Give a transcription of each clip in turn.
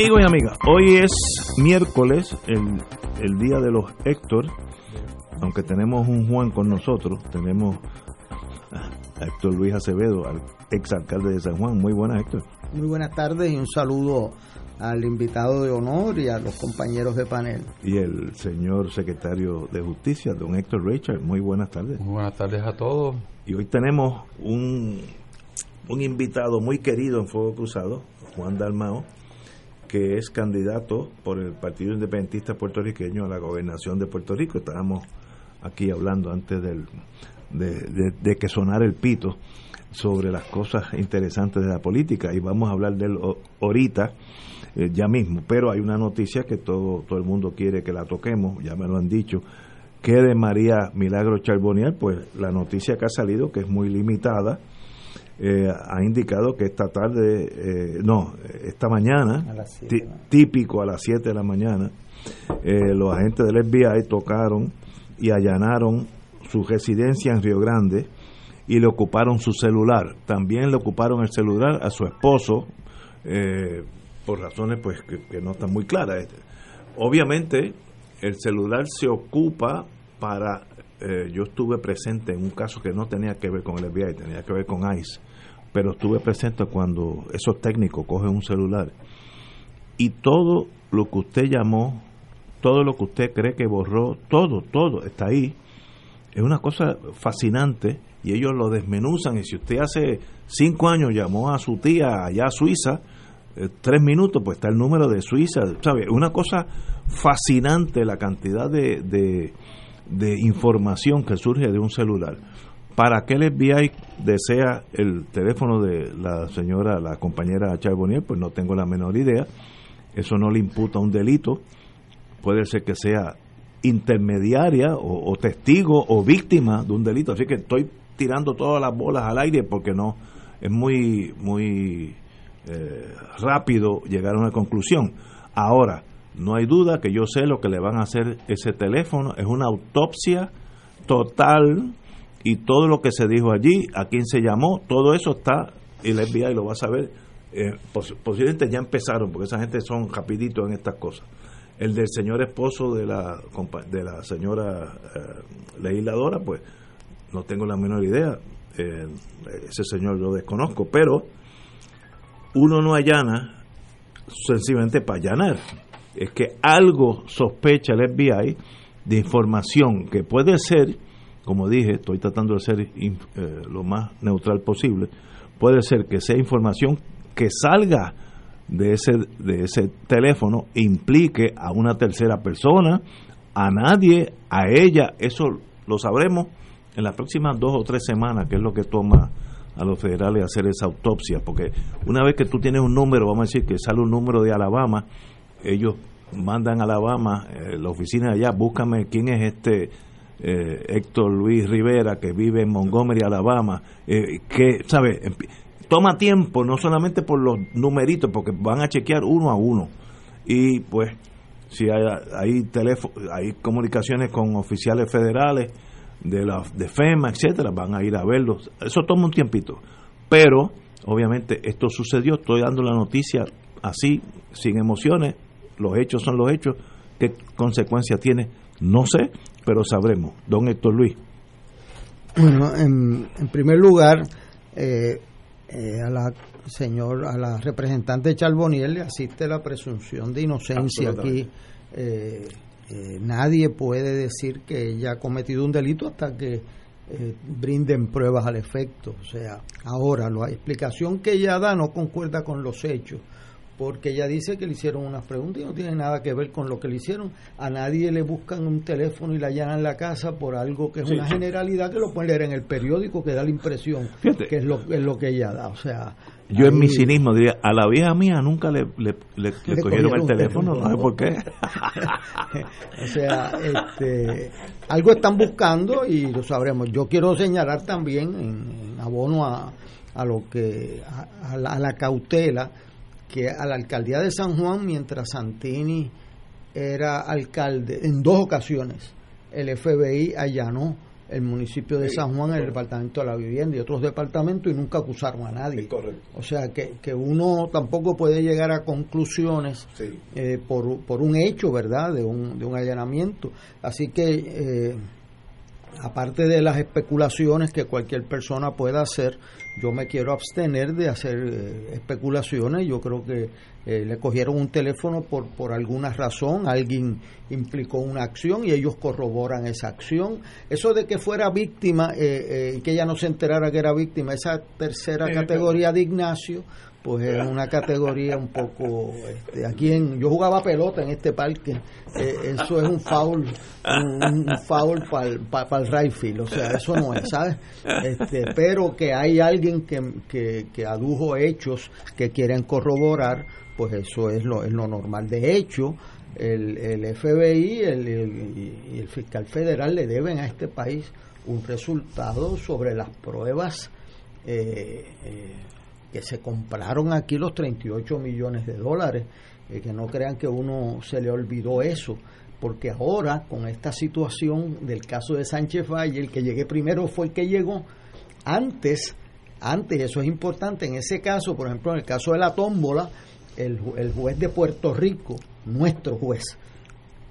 Amigos y amigas, hoy es miércoles, el, el día de los Héctor, aunque tenemos un Juan con nosotros, tenemos a Héctor Luis Acevedo, al exalcalde de San Juan. Muy buenas, Héctor. Muy buenas tardes y un saludo al invitado de honor y a los compañeros de panel. Y el señor secretario de Justicia, don Héctor Richard. Muy buenas tardes. Muy buenas tardes a todos. Y hoy tenemos un, un invitado muy querido en Fuego Cruzado, Juan Dalmao, que es candidato por el Partido Independentista Puertorriqueño a la gobernación de Puerto Rico. Estábamos aquí hablando antes de, que sonara el pito sobre las cosas interesantes de la política y vamos a hablar de él ahorita, eh, ya mismo. Pero hay una noticia que todo, todo el mundo quiere que la toquemos, ya me lo han dicho, que de María Milagro Charbonier, pues la noticia que ha salido, que es muy limitada, eh, ha indicado que esta tarde, eh, no, esta mañana, típico a las 7 de la mañana, eh, los agentes del FBI tocaron y allanaron su residencia en Río Grande y le ocuparon su celular. También le ocuparon el celular a su esposo, por razones pues que, no están muy claras. Obviamente, el celular se ocupa para yo estuve presente en un caso que no tenía que ver con el FBI, tenía que ver con ICE pero estuve presente cuando esos técnicos cogen un celular y todo lo que usted llamó, todo lo que usted cree que borró, todo, todo está ahí. Es una cosa fascinante y ellos lo desmenuzan y si usted hace cinco años llamó a su tía allá a Suiza, eh, tres minutos, pues está el número de Suiza, ¿sabe? Una cosa fascinante la cantidad de, de, de información que surge de un celular. ¿Para qué el FBI desea el teléfono de la señora, la compañera Charbonnier? Pues no tengo la menor idea. Eso no le imputa un delito. Puede ser que sea intermediaria o, testigo o víctima de un delito. Así que estoy tirando todas las bolas al aire porque no es muy muy eh, rápido llegar a una conclusión. Ahora, no hay duda que yo sé lo que le van a hacer ese teléfono. Es una autopsia total y todo lo que se dijo allí, a quién se llamó, todo eso está, y el FBI lo va a saber, eh, posiblemente ya empezaron, porque esa gente son rapiditos en estas cosas. El del señor esposo de la, de la señora eh, legisladora, pues no tengo la menor idea, eh, ese señor lo desconozco, pero uno no allana sencillamente para allanar, es que algo sospecha el FBI de información que puede ser como dije, estoy tratando de ser eh, lo más neutral posible, puede ser que sea información que salga de ese, de ese teléfono implique a una tercera persona, a nadie, a ella, eso lo sabremos en las próximas dos o tres semanas, que es lo que toma a los federales hacer esa autopsia, porque una vez que tú tienes un número, vamos a decir que sale un número de Alabama, ellos mandan a Alabama, eh, la oficina de allá, búscame quién es este eh, Héctor Luis Rivera, que vive en Montgomery, Alabama, eh, que, ¿sabe? Toma tiempo, no solamente por los numeritos, porque van a chequear uno a uno. Y pues, si hay, hay, hay comunicaciones con oficiales federales de la de FEMA, etcétera, van a ir a verlos. Eso toma un tiempito. Pero, obviamente, esto sucedió, estoy dando la noticia así, sin emociones, los hechos son los hechos, qué consecuencias tiene, no sé, pero sabremos. Don Héctor Luis. Bueno, en, primer lugar, eh, eh, a la señor, a la representante Charboniel le asiste la presunción de inocencia aquí. Eh, nadie puede decir que ella ha cometido un delito hasta que brinden pruebas al efecto. O sea, ahora la explicación que ella da no concuerda con los hechos porque ella dice que le hicieron unas preguntas y no tiene nada que ver con lo que le hicieron. A nadie le buscan un teléfono y la allanan la casa por algo que es una generalidad que lo pueden leer en el periódico, que da la impresión que es lo, es lo que ella da. O sea, yo en mi cinismo diría, a la vieja mía nunca le, le, cogieron, el teléfono, no sé por qué. o sea, este, algo están buscando y lo sabremos. Yo quiero señalar también, en, abono a, a, lo que a, la, cautela, que a la alcaldía de San Juan, mientras Santini era alcalde, en dos ocasiones, el FBI allanó el municipio de San Juan, el departamento de la vivienda y otros departamentos y nunca acusaron a nadie. O sea que, que uno tampoco puede llegar a conclusiones eh, por, por, un hecho, ¿verdad? De un, de un allanamiento. Así que, eh, aparte de las especulaciones que cualquier persona pueda hacer, yo me quiero abstener de hacer eh, especulaciones. Yo creo que eh, le cogieron un teléfono por, por alguna razón, alguien implicó una acción y ellos corroboran esa acción. Eso de que fuera víctima eh, y que ella no se enterara que era víctima, esa tercera categoría de Ignacio, pues es una categoría un poco este, aquí en yo jugaba pelota en este parque eh, eso es un foul un, foul para el right o sea eso no es sabes este, pero que hay alguien que, que, adujo hechos que quieren corroborar pues eso es lo, es lo normal. De hecho el, el FBI el, y el fiscal federal le deben a este país un resultado sobre las pruebas eh, eh, que se compraron aquí los 38 millones de dólares, eh, que no crean que uno se le olvidó eso, porque ahora con esta situación del caso de Sánchez Valle, el que llegué primero fue el que llegó antes, antes, eso es importante, en ese caso, por ejemplo, en el caso de la tómbola, el, juez de Puerto Rico, nuestro juez,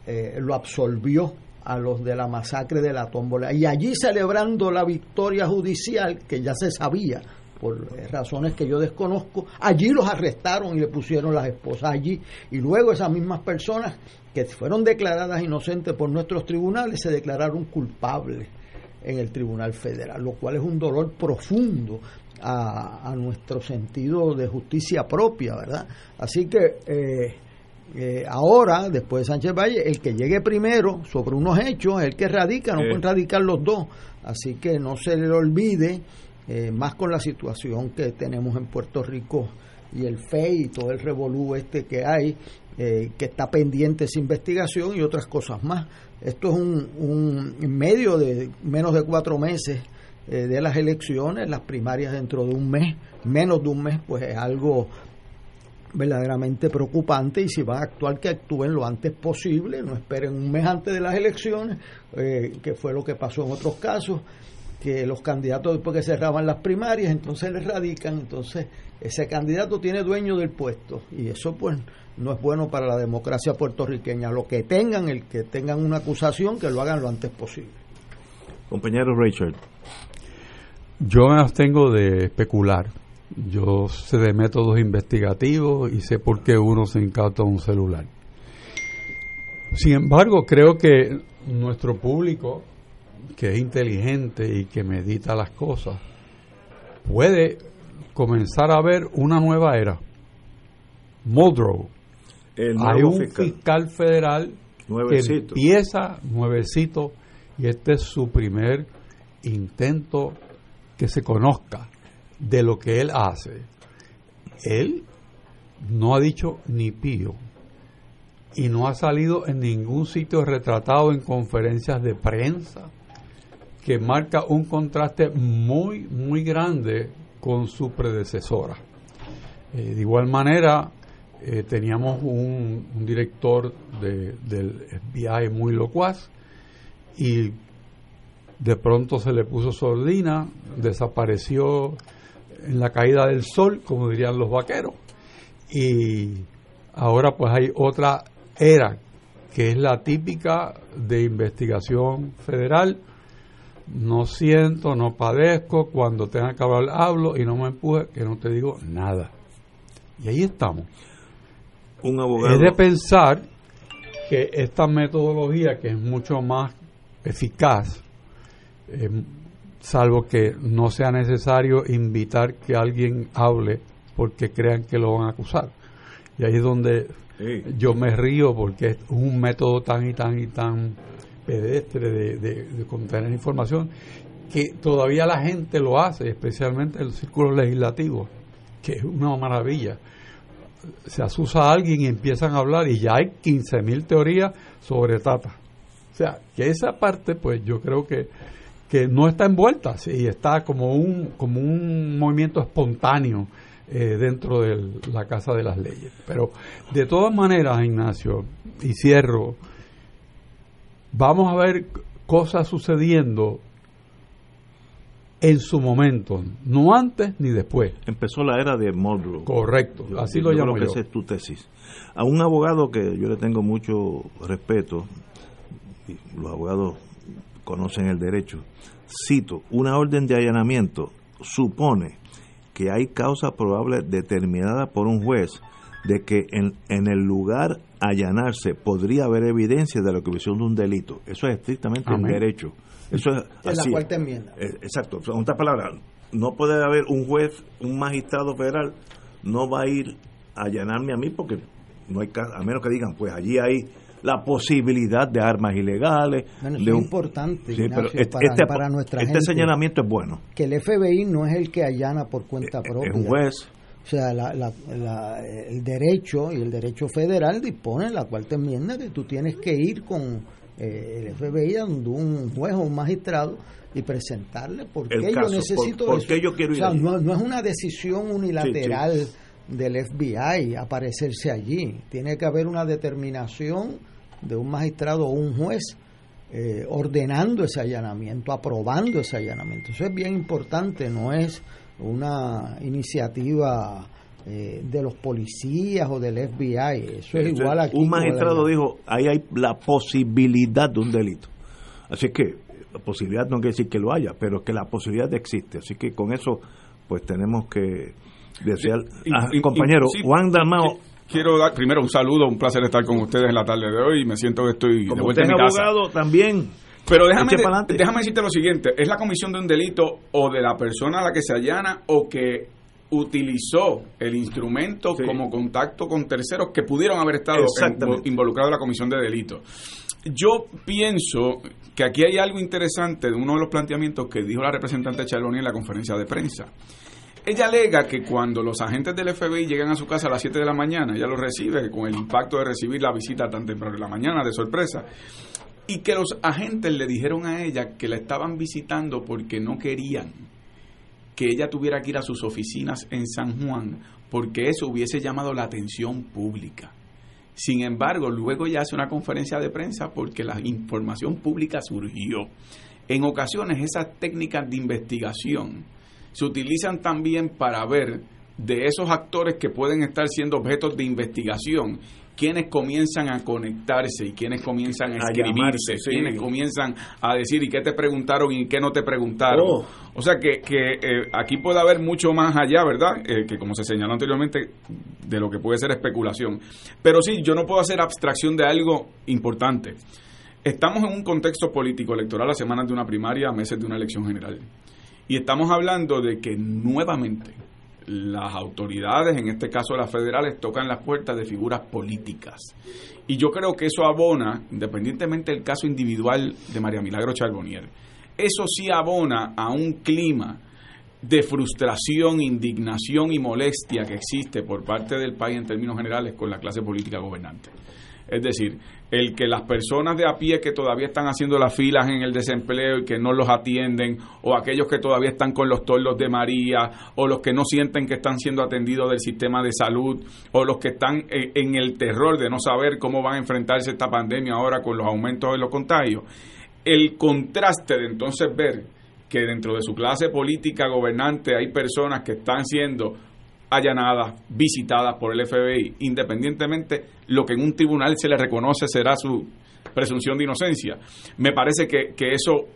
eh, lo absolvió a los de la masacre de la tómbola. Y allí celebrando la victoria judicial, que ya se sabía, por razones que yo desconozco, allí los arrestaron y le pusieron las esposas allí. Y luego esas mismas personas que fueron declaradas inocentes por nuestros tribunales se declararon culpables en el Tribunal Federal, lo cual es un dolor profundo a, nuestro sentido de justicia propia, ¿verdad? Así que eh, eh, ahora, después de Sánchez Valle, el que llegue primero sobre unos hechos el que radica, no pueden radicar los dos. Así que no se le olvide eh, más con la situación que tenemos en Puerto Rico y el FEI y todo el revolú este que hay, eh, que está pendiente esa investigación y otras cosas más. Esto es un, un medio de menos de cuatro meses eh, de las elecciones, las primarias dentro de un mes, menos de un mes, pues es algo verdaderamente preocupante y si va a actuar que actúen lo antes posible, no esperen un mes antes de las elecciones, que fue lo que pasó en otros casos, que los candidatos después que cerraban las primarias, entonces les radican, entonces ese candidato tiene dueño del puesto y eso pues no es bueno para la democracia puertorriqueña. Lo que tengan, el que tengan una acusación, que lo hagan lo antes posible. Compañero Richard. Yo me abstengo de especular. Yo sé de métodos investigativos y sé por qué uno se incauta un celular. Sin embargo, creo que nuestro público que es inteligente y que medita las cosas, puede comenzar a ver una nueva era. Muldrow. Hay un fiscal, federal que empieza nuevecito y este es su primer intento que se conozca de lo que él hace. Él no ha dicho ni pío y no ha salido en ningún sitio retratado en conferencias de prensa que marca un contraste muy, muy grande con su predecesora. Eh, de igual manera, eh, teníamos un, director del FBI muy locuaz y de pronto se le puso sordina, desapareció en la caída del sol, como dirían los vaqueros, y ahora pues hay otra era que es la típica de investigación federal no siento, no padezco, cuando tenga que hablar hablo y no me empuje, que no te digo nada. Y ahí estamos. Un abogado. Es de pensar que esta metodología, que es mucho más eficaz, eh, salvo que no sea necesario invitar que alguien hable porque crean que lo van a acusar. Y ahí es donde yo me río porque es un método tan y tan y tan pedestre de, de, contener información que todavía la gente lo hace, especialmente el círculo legislativo, que es una maravilla. Se asusa a alguien y empiezan a hablar y ya hay 15.000 teorías sobre Tata. O sea, que esa parte, pues yo creo que, que no está envuelta, sí, está como un, como un movimiento espontáneo eh, dentro de la Casa de las Leyes. Pero de todas maneras, Ignacio, y cierro, vamos a ver cosas sucediendo en su momento, no antes ni después. Empezó la era de Mulgrew. Correcto, así lo llamo yo. Esa es tu tesis. A un abogado que yo le tengo mucho respeto, y los abogados conocen el derecho, cito, una orden de allanamiento supone que hay causa probable determinada por un juez de que en, en el lugar allanarse podría haber evidencia de la comisión de un delito. Eso es estrictamente un derecho. Eso es, la cuarta enmienda. Eh, exacto. En otras palabras, no puede haber un juez, un magistrado federal, no va a ir a allanarme a mí porque no hay a menos que digan, pues allí hay la posibilidad de armas ilegales. Bueno, es importante este, este, para, nuestra este señalamiento es bueno. Que el FBI no es el que allana por cuenta propia. Es un juez. O sea, el derecho y el derecho federal dispone en la cuarta enmienda que tú tienes que ir con eh, el FBI donde un juez o un magistrado y presentarle por qué yo necesito por, Qué yo quiero o sea, no, es una decisión unilateral del FBI aparecerse allí. Tiene que haber una determinación de un magistrado o un juez eh, ordenando ese allanamiento, aprobando ese allanamiento. Eso es bien importante, no es una iniciativa eh, de los policías o del FBI. Eso es igual aquí. Un magistrado dijo, ahí hay la posibilidad de un delito. Así que la posibilidad no quiere decir que lo haya, pero que la posibilidad existe. Así que con eso, pues tenemos que desear. Ah, compañero, Juan Dalmao quiero dar primero un saludo, un placer estar con ustedes en la tarde de hoy. Me siento que estoy de vuelta en mi casa. abogado también. Pero déjame, déjame decirte lo siguiente: es la comisión de un delito o de la persona a la que se allana o que utilizó el instrumento como contacto con terceros que pudieron haber estado involucrados en la comisión de delito. Yo pienso que aquí hay algo interesante de uno de los planteamientos que dijo la representante Charbonnier en la conferencia de prensa. Ella alega que cuando los agentes del FBI llegan a su casa a las 7 de la mañana, ella lo recibe con el impacto de recibir la visita tan temprano en la mañana, de sorpresa, y que los agentes le dijeron a ella que la estaban visitando porque no querían que ella tuviera que ir a sus oficinas en San Juan, porque eso hubiese llamado la atención pública. Sin embargo, luego ella hace una conferencia de prensa porque la información pública surgió. En ocasiones esas técnicas de investigación se utilizan también para ver de esos actores que pueden estar siendo objetos de investigación, quienes comienzan a conectarse y quienes comienzan a escribirse, quienes comienzan a decir y qué te preguntaron y qué no te preguntaron. Oh. O sea que, que eh, aquí puede haber mucho más allá, ¿verdad? Eh, que como se señaló anteriormente, de lo que puede ser especulación. Pero sí, yo no puedo hacer abstracción de algo importante. Estamos en un contexto político electoral a semanas de una primaria, a meses de una elección general. Y estamos hablando de que nuevamente las autoridades, en este caso las federales, tocan las puertas de figuras políticas. Y yo creo que eso abona, independientemente del caso individual de María Milagro Charbonnier, eso sí abona a un clima de frustración, indignación y molestia que existe por parte del país en términos generales con la clase política gobernante. Es decir, el que las personas de a pie que todavía están haciendo las filas en el desempleo y que no los atienden, o aquellos que todavía están con los torlos de María, o los que no sienten que están siendo atendidos del sistema de salud, o los que están eh, en el terror de no saber cómo van a enfrentarse esta pandemia ahora con los aumentos de los contagios. El contraste de entonces ver que dentro de su clase política gobernante hay personas que están siendo allanadas, visitadas por el FBI, independientemente lo que en un tribunal se le reconoce será su presunción de inocencia. Me parece que, eso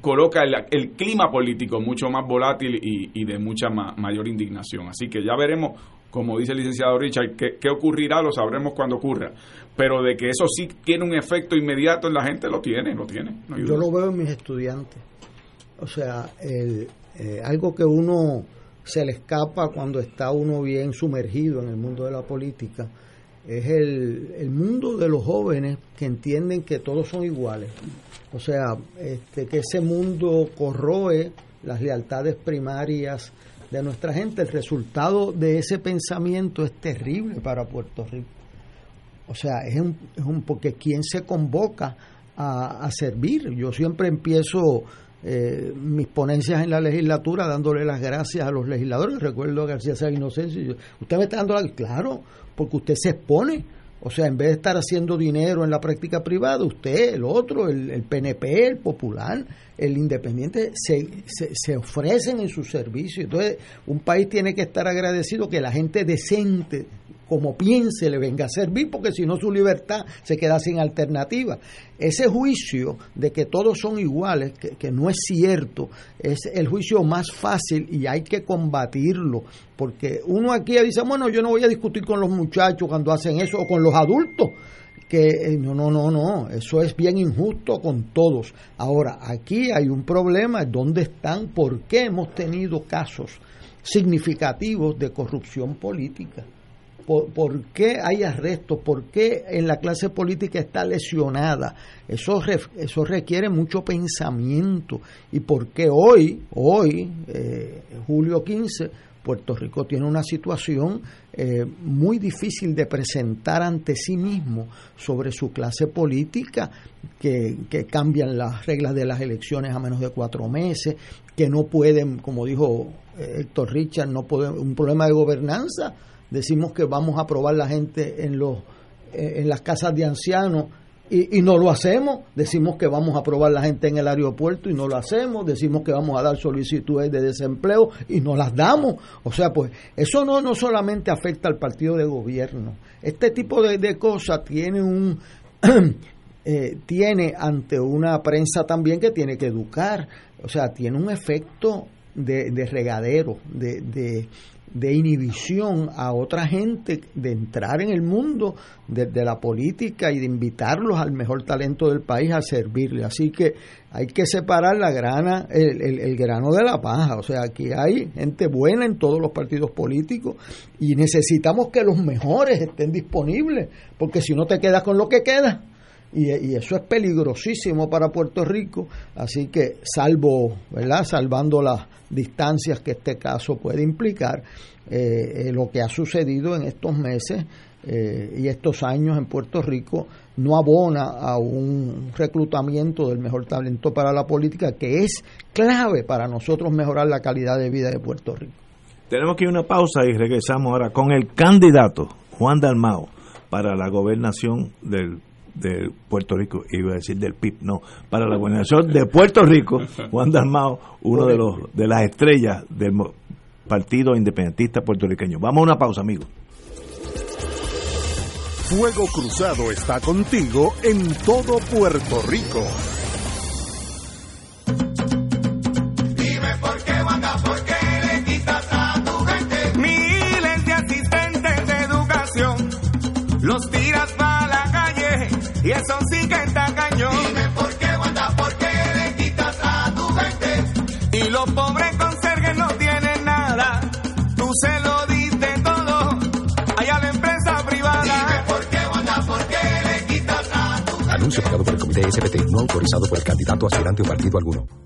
coloca el, clima político mucho más volátil y, de mucha mayor indignación. Así que ya veremos, como dice el licenciado Richard, qué, ocurrirá, lo sabremos cuando ocurra. Pero de que eso sí tiene un efecto inmediato en la gente, lo tiene, lo tiene. Yo lo veo en mis estudiantes. O sea, el, eh, algo que uno se le escapa cuando está uno bien sumergido en el mundo de la política es el, el mundo de los jóvenes que entienden que todos son iguales. O sea, este, que ese mundo corroe las lealtades primarias de nuestra gente. El resultado de ese pensamiento es terrible para Puerto Rico. O sea, es un, es un porque ¿quién se convoca a, a servir? Yo siempre empiezo eh, mis ponencias en la legislatura dándole las gracias a los legisladores. Recuerdo a García Inocencio. Usted me está dando la... Claro, porque usted se expone. O sea, en vez de estar haciendo dinero en la práctica privada, usted, el otro, el, PNP, el popular, el independiente, se, se, se, ofrecen en su servicio. Entonces, un país tiene que estar agradecido que la gente decente como piense le venga a servir, porque si no su libertad se queda sin alternativa. Ese juicio de que todos son iguales, que, no es cierto, es el juicio más fácil y hay que combatirlo, porque uno aquí dice, bueno, yo no voy a discutir con los muchachos cuando hacen eso o con los adultos que eh, no, no, no, no, eso es bien injusto con todos. Ahora, aquí hay un problema, ¿dónde están? ¿Por qué hemos tenido casos significativos de corrupción política? Por, qué hay arrestos, por qué en la clase política está lesionada. Eso, eso requiere mucho pensamiento. Y por qué hoy, hoy, eh, julio 15, Puerto Rico tiene una situación eh, muy difícil de presentar ante sí mismo sobre su clase política, que, que, cambian las reglas de las elecciones a menos de cuatro meses, que no pueden, como dijo eh, Héctor Richard, no pueden, un problema de gobernanza decimos que vamos a aprobar la gente en los en las casas de ancianos y, no lo hacemos, decimos que vamos a aprobar la gente en el aeropuerto y no lo hacemos, decimos que vamos a dar solicitudes de desempleo y no las damos. O sea, pues eso no, no solamente afecta al partido de gobierno, este tipo de, cosas tiene un... Eh, tiene ante una prensa también que tiene que educar, o sea, tiene un efecto de, de regadero, de, de, de inhibición a otra gente de entrar en el mundo desde la política y de invitarlos al mejor talento del país a servirle. Así que hay que separar la grana, el, el, grano de la paja. O sea, aquí hay gente buena en todos los partidos políticos y necesitamos que los mejores estén disponibles, porque si no te quedas con lo que queda. Y, eso es peligrosísimo para Puerto Rico, así que salvo, ¿verdad? Salvando las distancias que este caso puede implicar, eh, eh, lo que ha sucedido en estos meses eh, y estos años en Puerto Rico no abona a un reclutamiento del mejor talento para la política que es clave para nosotros mejorar la calidad de vida de Puerto Rico. Tenemos que ir a una pausa y regresamos ahora con el candidato Juan Dalmao para la gobernación del de Puerto Rico, iba a decir del PIB, no, para la gobernación de Puerto Rico, Juan Dalmao, uno de los de las estrellas del Partido Independentista Puertorriqueño. Vamos a una pausa, amigos. Fuego Cruzado está contigo en todo Puerto Rico. Y eso sí que está cañón. Dime por qué, Wanda, por qué le quitas a tu gente. Y los pobres conserjes no tienen nada. Tú se lo diste todo. Allá la empresa privada. Dime por qué, Wanda, por qué le quitas a tu gente. Anuncio pagado por el Comité SPT, no autorizado por el candidato aspirante o partido alguno.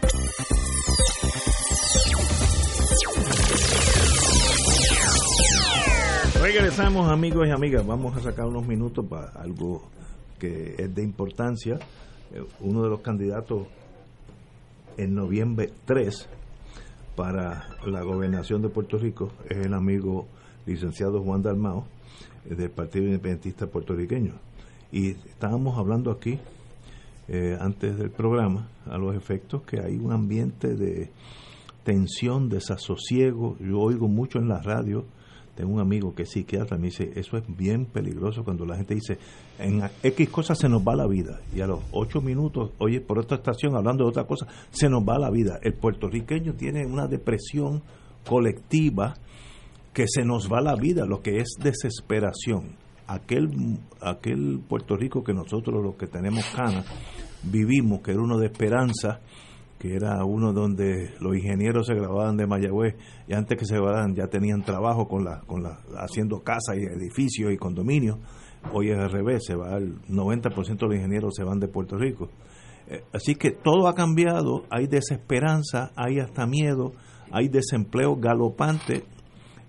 Regresamos amigos y amigas, vamos a sacar unos minutos para algo que es de importancia. Eh, uno de los candidatos en noviembre 3 para la gobernación de Puerto Rico es el amigo licenciado Juan Dalmao eh, del Partido Independentista Puertorriqueño. Y estábamos hablando aquí, eh, antes del programa, a los efectos que hay un ambiente de tensión, desasosiego. Yo oigo mucho en la radio un amigo que es psiquiatra, me dice, eso es bien peligroso cuando la gente dice, en X cosas se nos va la vida. Y a los ocho minutos, oye, por otra estación, hablando de otra cosa, se nos va la vida. El puertorriqueño tiene una depresión colectiva que se nos va la vida, lo que es desesperación. Aquel, aquel Puerto Rico que nosotros los que tenemos canas vivimos, que era uno de esperanza, que era uno donde los ingenieros se grababan de Mayagüez y antes que se grabaran ya tenían trabajo con la, con la, haciendo casas y edificios y condominios. Hoy es al revés, se va el 90% de los ingenieros se van de Puerto Rico. Eh, así que todo ha cambiado, hay desesperanza, hay hasta miedo, hay desempleo galopante.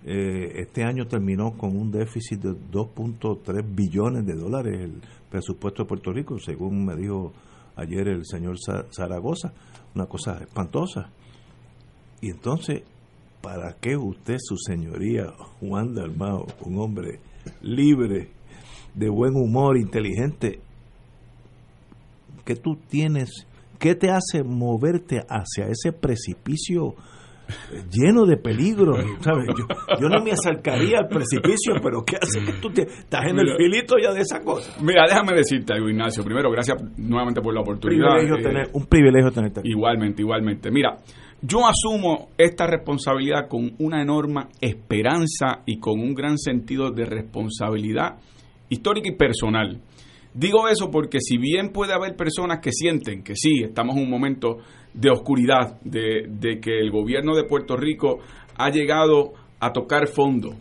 Eh, este año terminó con un déficit de 2.3 billones de dólares el presupuesto de Puerto Rico, según me dijo ayer el señor Zaragoza una cosa espantosa. Y entonces, ¿para qué usted, su señoría, Juan Dalmao, un hombre libre, de buen humor, inteligente, que tú tienes, qué te hace moverte hacia ese precipicio lleno de peligro, ¿sabes? Yo, no me acercaría al precipicio, pero ¿qué haces? Tú estás en el filito ya de esa cosa. Mira, déjame decirte algo, Ignacio. Primero, gracias nuevamente por la oportunidad. Eh, un privilegio tenerte aquí. Igualmente, igualmente. Mira, yo asumo esta responsabilidad con una enorme esperanza y con un gran sentido de responsabilidad histórica y personal. Digo eso porque si bien puede haber personas que sienten que sí, estamos en un momento de oscuridad, de, de que el gobierno de Puerto Rico ha llegado a tocar fondo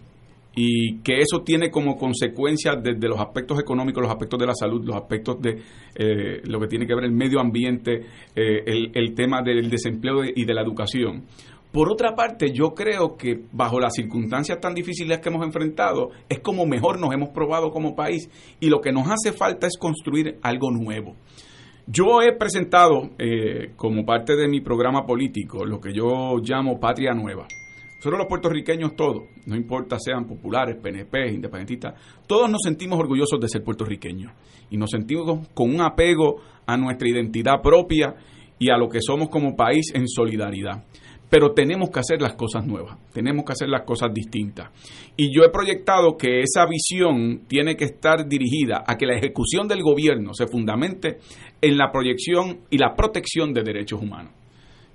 y que eso tiene como consecuencia desde los aspectos económicos, los aspectos de la salud, los aspectos de eh, lo que tiene que ver el medio ambiente, eh, el, el, tema del desempleo y de la educación. Por otra parte, yo creo que bajo las circunstancias tan difíciles que hemos enfrentado, es como mejor nos hemos probado como país y lo que nos hace falta es construir algo nuevo. Yo he presentado eh, como parte de mi programa político lo que yo llamo Patria Nueva. Nosotros los puertorriqueños todos, no importa sean populares, PNP, independentistas, todos nos sentimos orgullosos de ser puertorriqueños y nos sentimos con un apego a nuestra identidad propia y a lo que somos como país en solidaridad. Pero tenemos que hacer las cosas nuevas, tenemos que hacer las cosas distintas. Y yo he proyectado que esa visión tiene que estar dirigida a que la ejecución del gobierno se fundamente en la proyección y la protección de derechos humanos.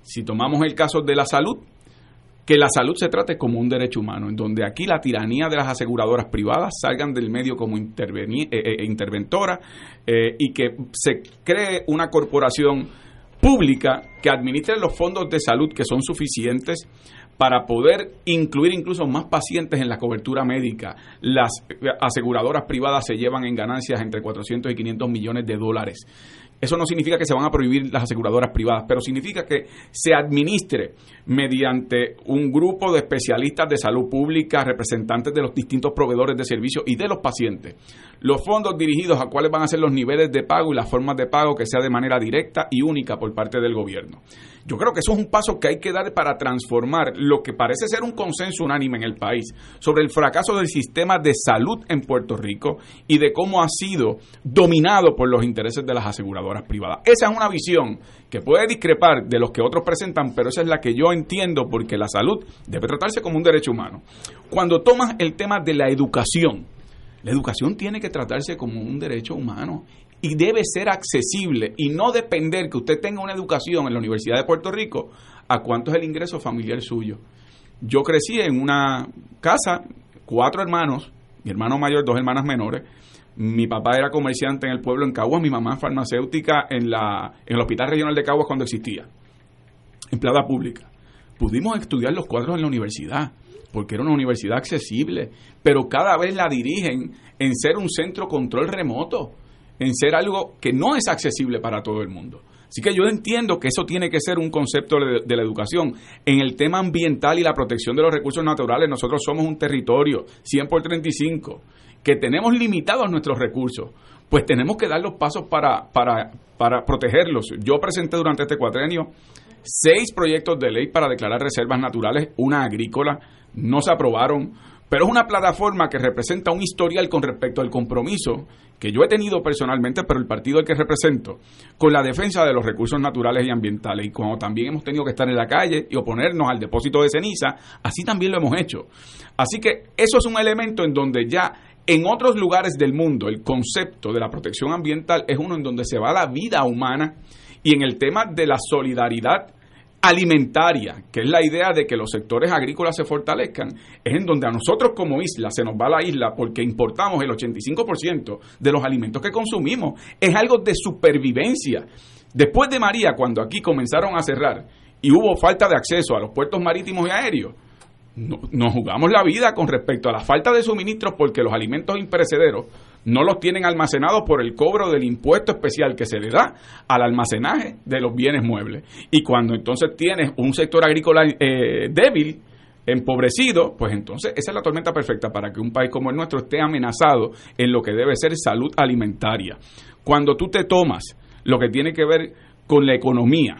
Si tomamos el caso de la salud, que la salud se trate como un derecho humano, en donde aquí la tiranía de las aseguradoras privadas salgan del medio como eh, eh, interventora eh, y que se cree una corporación pública que administre los fondos de salud que son suficientes para poder incluir incluso más pacientes en la cobertura médica. Las aseguradoras privadas se llevan en ganancias entre 400 y 500 millones de dólares. Eso no significa que se van a prohibir las aseguradoras privadas, pero significa que se administre mediante un grupo de especialistas de salud pública, representantes de los distintos proveedores de servicios y de los pacientes. Los fondos dirigidos a cuáles van a ser los niveles de pago y las formas de pago que sea de manera directa y única por parte del gobierno. Yo creo que eso es un paso que hay que dar para transformar lo que parece ser un consenso unánime en el país sobre el fracaso del sistema de salud en Puerto Rico y de cómo ha sido dominado por los intereses de las aseguradoras privadas. Esa es una visión que puede discrepar de los que otros presentan, pero esa es la que yo entiendo porque la salud debe tratarse como un derecho humano. Cuando tomas el tema de la educación, la educación tiene que tratarse como un derecho humano y debe ser accesible y no depender que usted tenga una educación en la Universidad de Puerto Rico a cuánto es el ingreso familiar suyo. Yo crecí en una casa, cuatro hermanos, mi hermano mayor, dos hermanas menores. Mi papá era comerciante en el pueblo en Caguas, mi mamá farmacéutica en, la, en el Hospital Regional de Caguas cuando existía, empleada pública. Pudimos estudiar los cuadros en la universidad, porque era una universidad accesible, pero cada vez la dirigen en ser un centro control remoto en ser algo que no es accesible para todo el mundo. Así que yo entiendo que eso tiene que ser un concepto de, la educación. En el tema ambiental y la protección de los recursos naturales, nosotros somos un territorio 100 por 35, que tenemos limitados nuestros recursos. Pues tenemos que dar los pasos para, para, para protegerlos. Yo presenté durante este cuatrenio seis proyectos de ley para declarar reservas naturales, una agrícola, no se aprobaron pero es una plataforma que representa un historial con respecto al compromiso que yo he tenido personalmente, pero el partido al que represento, con la defensa de los recursos naturales y ambientales. Y como también hemos tenido que estar en la calle y oponernos al depósito de ceniza, así también lo hemos hecho. Así que eso es un elemento en donde ya en otros lugares del mundo el concepto de la protección ambiental es uno en donde se va la vida humana y en el tema de la solidaridad alimentaria, que es la idea de que los sectores agrícolas se fortalezcan, es en donde a nosotros como isla se nos va la isla porque importamos el 85% de los alimentos que consumimos. Es algo de supervivencia. Después de María, cuando aquí comenzaron a cerrar y hubo falta de acceso a los puertos marítimos y aéreos, nos jugamos la vida con respecto a la falta de suministros porque los alimentos imperecederos no los tienen almacenados por el cobro del impuesto especial que se le da al almacenaje de los bienes muebles. Y cuando entonces tienes un sector agrícola eh, débil, empobrecido, pues entonces esa es la tormenta perfecta para que un país como el nuestro esté amenazado en lo que debe ser salud alimentaria. Cuando tú te tomas lo que tiene que ver con la economía,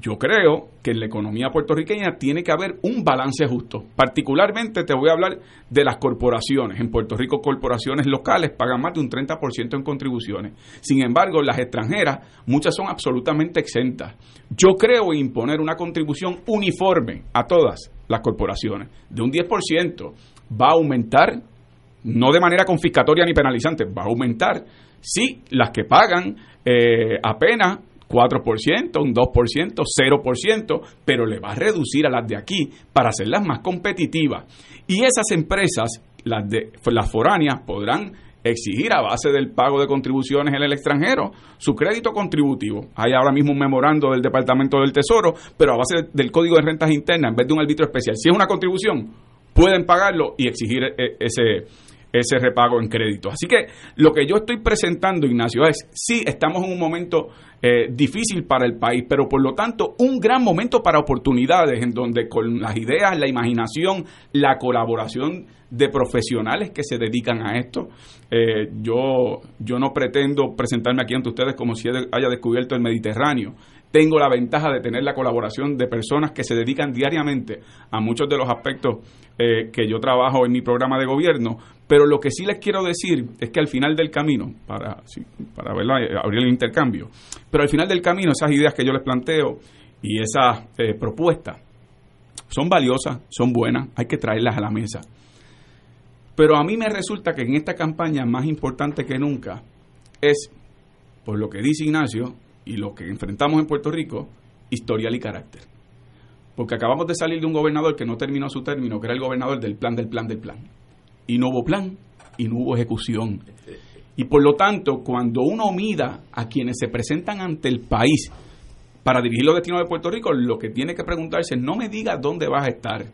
yo creo que en la economía puertorriqueña tiene que haber un balance justo. Particularmente te voy a hablar de las corporaciones. En Puerto Rico corporaciones locales pagan más de un 30% en contribuciones. Sin embargo, las extranjeras, muchas son absolutamente exentas. Yo creo imponer una contribución uniforme a todas las corporaciones de un 10%. Va a aumentar, no de manera confiscatoria ni penalizante, va a aumentar si las que pagan eh, apenas 4%, un 2%, 0%, pero le va a reducir a las de aquí para hacerlas más competitivas. Y esas empresas, las, de, las foráneas, podrán exigir a base del pago de contribuciones en el extranjero su crédito contributivo. Hay ahora mismo un memorando del Departamento del Tesoro, pero a base del Código de Rentas Internas, en vez de un arbitrio especial, si es una contribución, pueden pagarlo y exigir e, ese, ese repago en crédito. Así que lo que yo estoy presentando, Ignacio, es sí, estamos en un momento eh, difícil para el país, pero por lo tanto un gran momento para oportunidades en donde con las ideas, la imaginación, la colaboración de profesionales que se dedican a esto, eh, yo, yo no pretendo presentarme aquí ante ustedes como si haya descubierto el Mediterráneo tengo la ventaja de tener la colaboración de personas que se dedican diariamente a muchos de los aspectos eh, que yo trabajo en mi programa de gobierno, pero lo que sí les quiero decir es que al final del camino, para, para abrir el intercambio, pero al final del camino esas ideas que yo les planteo y esas eh, propuestas son valiosas, son buenas, hay que traerlas a la mesa. Pero a mí me resulta que en esta campaña más importante que nunca es, por lo que dice Ignacio y lo que enfrentamos en Puerto Rico, historial y carácter. Porque acabamos de salir de un gobernador que no terminó su término, que era el gobernador del plan, del plan, del plan. Y no hubo plan y no hubo ejecución. Y por lo tanto, cuando uno mida a quienes se presentan ante el país para dirigir los destinos de Puerto Rico, lo que tiene que preguntarse es no me digas dónde vas a estar.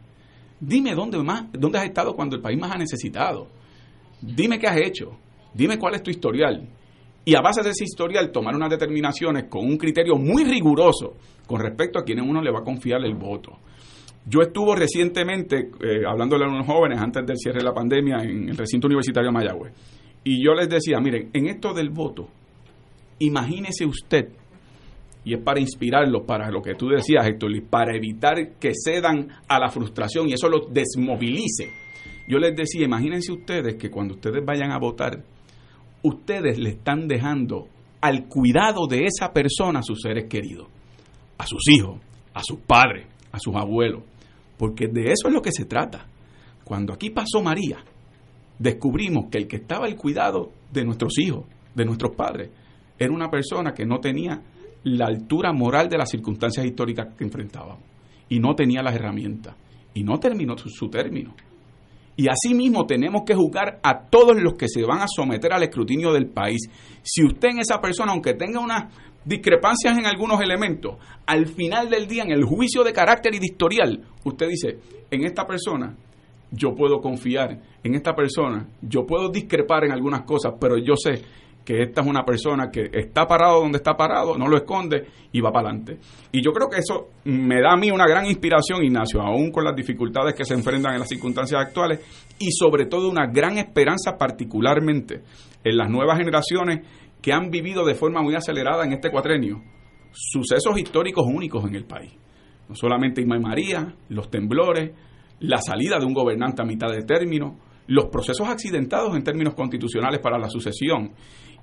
Dime dónde más, dónde has estado cuando el país más ha necesitado. Dime qué has hecho. Dime cuál es tu historial. Y a base de ese historial tomar unas determinaciones con un criterio muy riguroso con respecto a quienes uno le va a confiar el voto. Yo estuve recientemente eh, hablándole a unos jóvenes antes del cierre de la pandemia en el recinto universitario de Mayagüez. Y yo les decía, miren, en esto del voto, imagínese usted, y es para inspirarlos, para lo que tú decías, Héctor, para evitar que cedan a la frustración y eso los desmovilice. Yo les decía, imagínense ustedes que cuando ustedes vayan a votar, ustedes le están dejando al cuidado de esa persona a sus seres queridos, a sus hijos, a sus padres, a sus abuelos, porque de eso es lo que se trata. Cuando aquí pasó María, descubrimos que el que estaba al cuidado de nuestros hijos, de nuestros padres, era una persona que no tenía la altura moral de las circunstancias históricas que enfrentábamos y no tenía las herramientas y no terminó su, término. Y asimismo tenemos que juzgar a todos los que se van a someter al escrutinio del país. Si usted en esa persona, aunque tenga unas discrepancias en algunos elementos, al final del día, en el juicio de carácter historial, usted dice, en esta persona yo puedo confiar en esta persona, yo puedo discrepar en algunas cosas, pero yo sé que esta es una persona que está parado donde está parado, no lo esconde y va para adelante. Y yo creo que eso me da a mí una gran inspiración, Ignacio, aún con las dificultades que se enfrentan en las circunstancias actuales y sobre todo una gran esperanza particularmente en las nuevas generaciones que han vivido de forma muy acelerada en este cuatrenio sucesos históricos únicos en el país. No solamente Irma María, los temblores, la salida de un gobernante a mitad de término, los procesos accidentados en términos constitucionales para la sucesión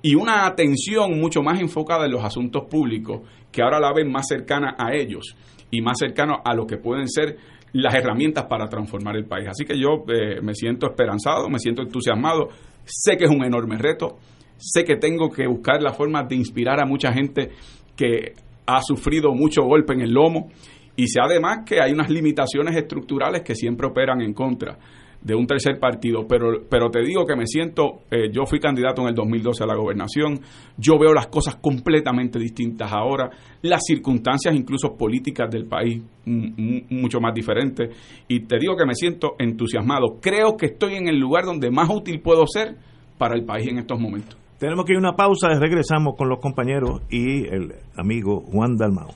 y una atención mucho más enfocada en los asuntos públicos que ahora la ven más cercana a ellos y más cercana a lo que pueden ser las herramientas para transformar el país. Así que yo eh, me siento esperanzado, me siento entusiasmado, sé que es un enorme reto, sé que tengo que buscar la forma de inspirar a mucha gente que ha sufrido mucho golpe en el lomo. Y sé además que hay unas limitaciones estructurales que siempre operan en contra de un tercer partido, pero, pero te digo que me siento, eh, yo fui candidato en el 2012 a la gobernación, yo veo las cosas completamente distintas ahora, las circunstancias incluso políticas del país mucho más diferentes, y te digo que me siento entusiasmado, creo que estoy en el lugar donde más útil puedo ser para el país en estos momentos. Tenemos que ir a una pausa, regresamos con los compañeros y el amigo Juan Dalmao.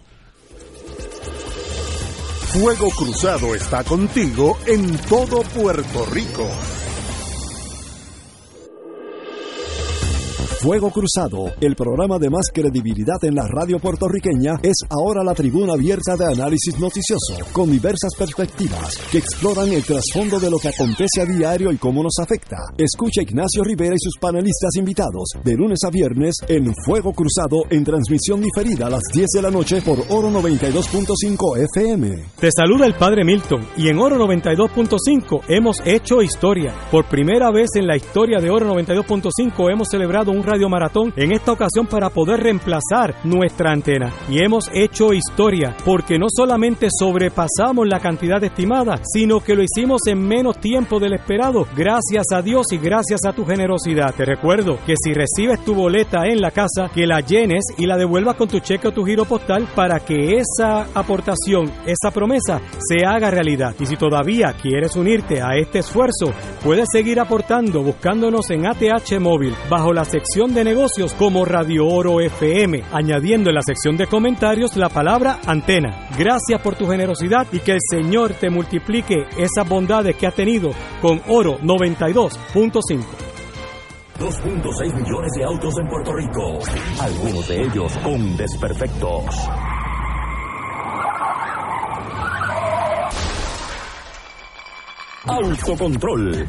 Fuego Cruzado está contigo en todo Puerto Rico. Fuego Cruzado, el programa de más credibilidad en la radio puertorriqueña, es ahora la tribuna abierta de análisis noticioso, con diversas perspectivas que exploran el trasfondo de lo que acontece a diario y cómo nos afecta. Escucha Ignacio Rivera y sus panelistas invitados de lunes a viernes en Fuego Cruzado en transmisión diferida a las 10 de la noche por Oro 92.5 FM. Te saluda el Padre Milton y en Oro 92.5 hemos hecho historia. Por primera vez en la historia de Oro 92.5 hemos celebrado un Radio Maratón en esta ocasión para poder reemplazar nuestra antena. Y hemos hecho historia porque no solamente sobrepasamos la cantidad estimada, sino que lo hicimos en menos tiempo del esperado, gracias a Dios y gracias a tu generosidad. Te recuerdo que si recibes tu boleta en la casa, que la llenes y la devuelvas con tu cheque o tu giro postal para que esa aportación, esa promesa, se haga realidad. Y si todavía quieres unirte a este esfuerzo, puedes seguir aportando buscándonos en ATH Móvil bajo la sección de negocios como Radio Oro FM, añadiendo en la sección de comentarios la palabra antena. Gracias por tu generosidad y que el Señor te multiplique esas bondades que ha tenido con Oro 92.5. 2.6 millones de autos en Puerto Rico, algunos de ellos con desperfectos. Autocontrol.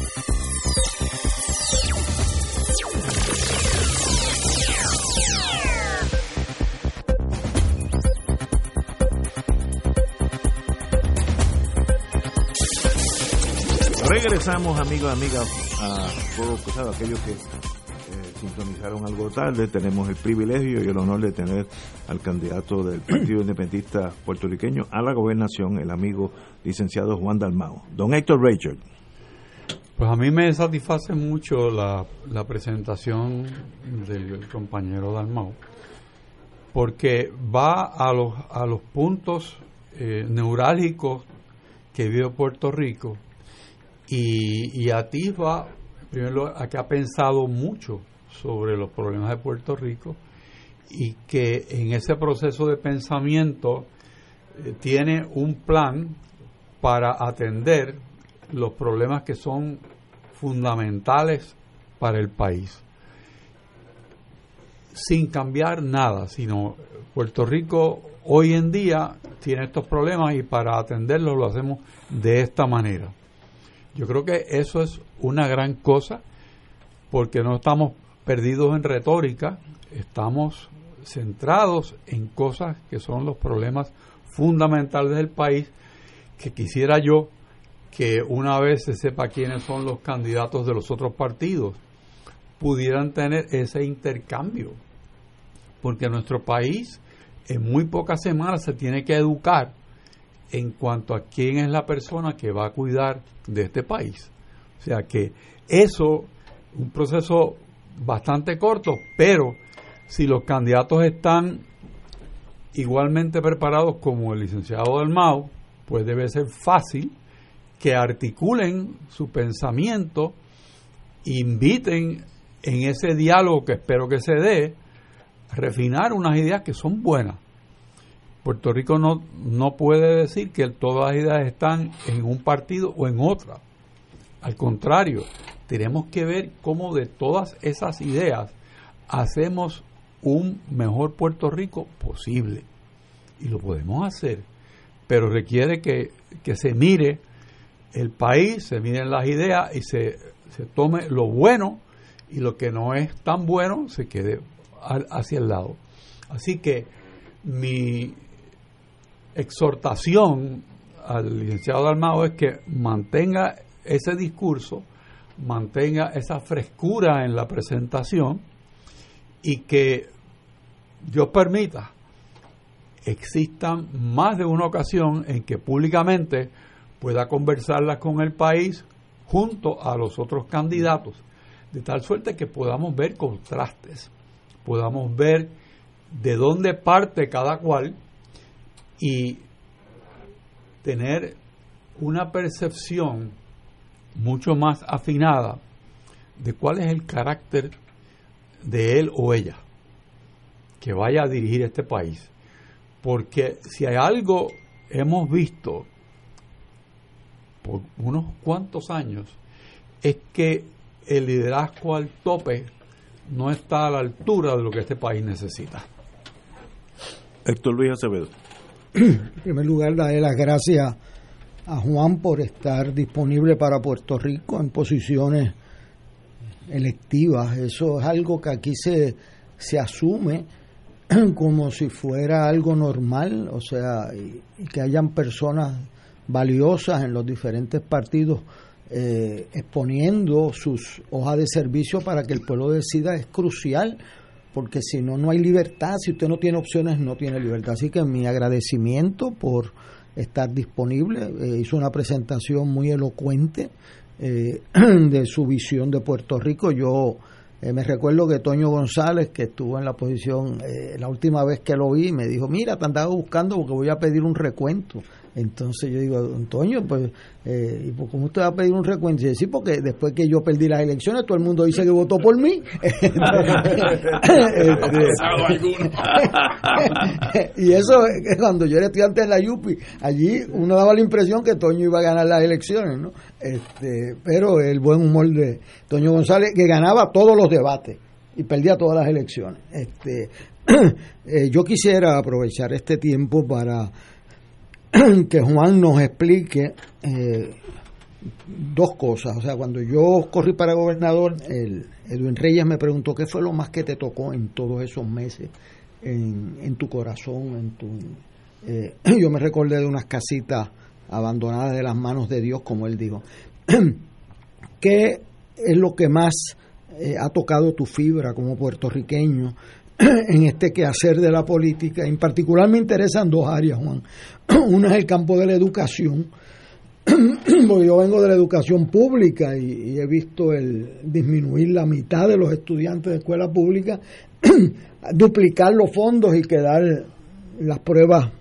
Regresamos, amigos y amigas, a Fuego Cruzado, aquellos que eh, sintonizaron algo tarde. Tenemos el privilegio y el honor de tener al candidato del Partido Independentista puertorriqueño a la gobernación, el amigo licenciado Juan Dalmao. Don Héctor Richard. Pues a mí me satisface mucho la, presentación del compañero Dalmao, porque va a los, a los puntos eh, neurálgicos que vive Puerto Rico y, y atisba, a que ha pensado mucho sobre los problemas de Puerto Rico y que en ese proceso de pensamiento eh, tiene un plan para atender los problemas que son fundamentales para el país. Sin cambiar nada, sino Puerto Rico hoy en día tiene estos problemas y para atenderlos lo hacemos de esta manera. Yo creo que eso es una gran cosa porque no estamos perdidos en retórica, estamos centrados en cosas que son los problemas fundamentales del país, que quisiera yo que una vez se sepa quiénes son los candidatos de los otros partidos, pudieran tener ese intercambio. Porque nuestro país en muy pocas semanas se tiene que educar en cuanto a quién es la persona que va a cuidar de este país. O sea que eso, un proceso bastante corto, pero si los candidatos están igualmente preparados como el licenciado del MAU, pues debe ser fácil que articulen su pensamiento, inviten en ese diálogo que espero que se dé, refinar unas ideas que son buenas. Puerto Rico no, no puede decir que todas las ideas están en un partido o en otra. Al contrario, tenemos que ver cómo de todas esas ideas hacemos un mejor Puerto Rico posible. Y lo podemos hacer, pero requiere que, se mire el país, se miren las ideas y se, se tome lo bueno y lo que no es tan bueno se quede hacia el lado. Así que mi exhortación al licenciado Dalmao es que mantenga ese discurso, mantenga esa frescura en la presentación y que Dios permita existan más de una ocasión en que públicamente pueda conversarlas con el país junto a los otros candidatos, de tal suerte que podamos ver contrastes, podamos ver de dónde parte cada cual y tener una percepción mucho más afinada de cuál es el carácter de él o ella que vaya a dirigir este país. Porque si hay algo hemos visto por unos cuantos años, es que el liderazgo al tope no está a la altura de lo que este país necesita. Héctor Luis Acevedo. En primer lugar, darle las gracias a Juan por estar disponible para Puerto Rico en posiciones electivas. Eso es algo que aquí se, se asume como si fuera algo normal, o sea, y, que hayan personas valiosas en los diferentes partidos eh, exponiendo sus hojas de servicio para que el pueblo decida es crucial, porque si no, no hay libertad, si usted no tiene opciones, no tiene libertad. Así que mi agradecimiento por estar disponible. Eh, hizo una presentación muy elocuente eh, de su visión de Puerto Rico. Yo eh, me recuerdo que Toño González, que estuvo en la posición, la última vez que lo vi, me dijo, mira, te andaba buscando porque voy a pedir un recuento. Entonces yo digo, Antonio, pues, eh, ¿y cómo usted va a pedir un recuento? Y dice, sí, porque después que yo perdí las elecciones, todo el mundo dice que votó por mí. y eso, cuando yo era estudiante en la YUPI, allí uno daba la impresión que Toño iba a ganar las elecciones, ¿no? Este, pero el buen humor de Toño González, que ganaba todos los debates y perdía todas las elecciones. Este, eh, yo quisiera aprovechar este tiempo para que Juan nos explique eh, dos cosas. O sea, cuando yo corrí para gobernador, el Edwin Reyes me preguntó qué fue lo más que te tocó en todos esos meses, en, tu corazón, en tu... Eh, yo me recordé de unas casitas abandonadas de las manos de Dios, como él dijo. ¿Qué es lo que más eh, ha tocado tu fibra como puertorriqueño en este quehacer de la política? En particular me interesan dos áreas, Juan. Una es el campo de la educación, porque yo vengo de la educación pública y, he visto el disminuir la mitad de los estudiantes de escuela pública, duplicar los fondos y quedar las pruebas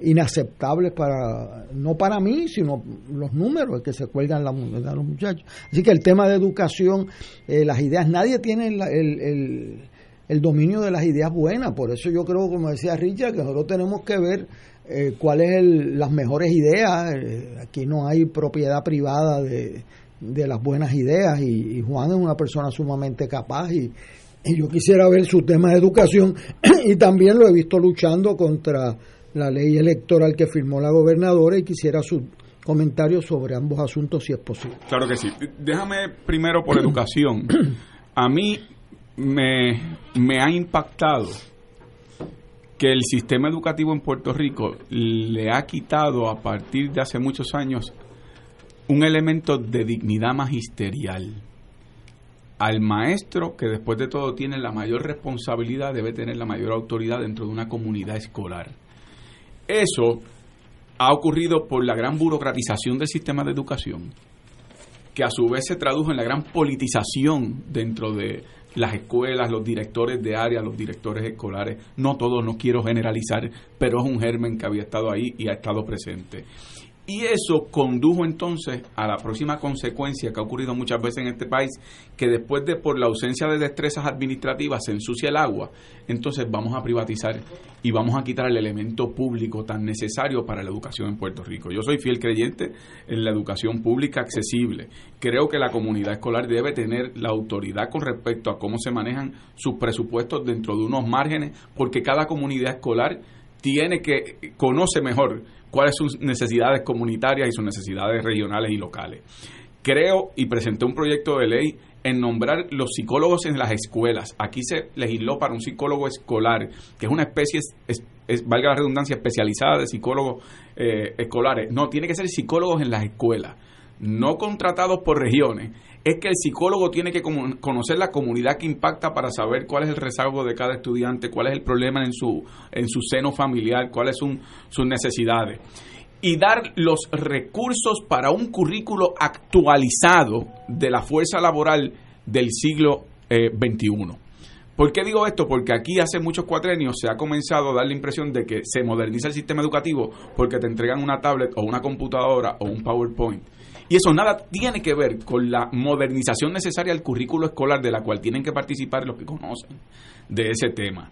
inaceptables para no para mí sino los números que se cuelgan la, los muchachos así que el tema de educación eh, las ideas nadie tiene el, el, el, dominio de las ideas buenas por eso yo creo como decía Richard que nosotros tenemos que ver eh, cuáles son las mejores ideas eh, aquí no hay propiedad privada de, de las buenas ideas y, Juan es una persona sumamente capaz y, y yo quisiera ver su tema de educación y también lo he visto luchando contra la ley electoral que firmó la gobernadora y quisiera su comentario sobre ambos asuntos si es posible. Claro que sí. Déjame primero por educación. A mí me, me ha impactado que el sistema educativo en Puerto Rico le ha quitado a partir de hace muchos años un elemento de dignidad magisterial. Al maestro, que después de todo tiene la mayor responsabilidad, debe tener la mayor autoridad dentro de una comunidad escolar. Eso ha ocurrido por la gran burocratización del sistema de educación, que a su vez se tradujo en la gran politización dentro de las escuelas, los directores de área, los directores escolares. No todos, no quiero generalizar, pero es un germen que había estado ahí y ha estado presente. Y eso condujo entonces a la próxima consecuencia que ha ocurrido muchas veces en este país, que después de por la ausencia de destrezas administrativas se ensucia el agua, entonces vamos a privatizar y vamos a quitar el elemento público tan necesario para la educación en Puerto Rico. Yo soy fiel creyente en la educación pública accesible. Creo que la comunidad escolar debe tener la autoridad con respecto a cómo se manejan sus presupuestos dentro de unos márgenes, porque cada comunidad escolar tiene que conoce mejor cuáles son sus necesidades comunitarias y sus necesidades regionales y locales. Creo y presenté un proyecto de ley en nombrar los psicólogos en las escuelas. Aquí se legisló para un psicólogo escolar, que es una especie, es, valga la redundancia, especializada de psicólogos eh, escolares. No, tiene que ser psicólogos en las escuelas, no contratados por regiones es que el psicólogo tiene que conocer la comunidad que impacta para saber cuál es el rezago de cada estudiante, cuál es el problema en su, en su seno familiar, cuáles son sus necesidades. Y dar los recursos para un currículo actualizado de la fuerza laboral del siglo XXI. Eh, ¿Por qué digo esto? Porque aquí hace muchos cuatrenios se ha comenzado a dar la impresión de que se moderniza el sistema educativo porque te entregan una tablet o una computadora o un PowerPoint y eso nada tiene que ver con la modernización necesaria del currículo escolar de la cual tienen que participar los que conocen de ese tema.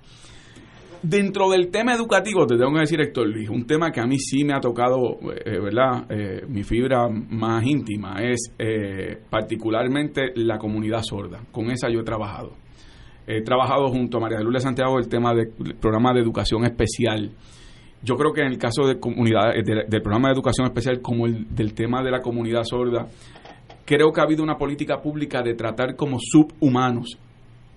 Dentro del tema educativo, te tengo que decir, Héctor Luis, un tema que a mí sí me ha tocado, eh, ¿verdad? Eh, mi fibra más íntima es eh, particularmente la comunidad sorda. Con esa yo he trabajado. He trabajado junto a María de Santiago el tema del programa de educación especial yo creo que en el caso de comunidad, eh, del programa de educación especial como el del tema de la comunidad sorda, creo que ha habido una política pública de tratar como subhumanos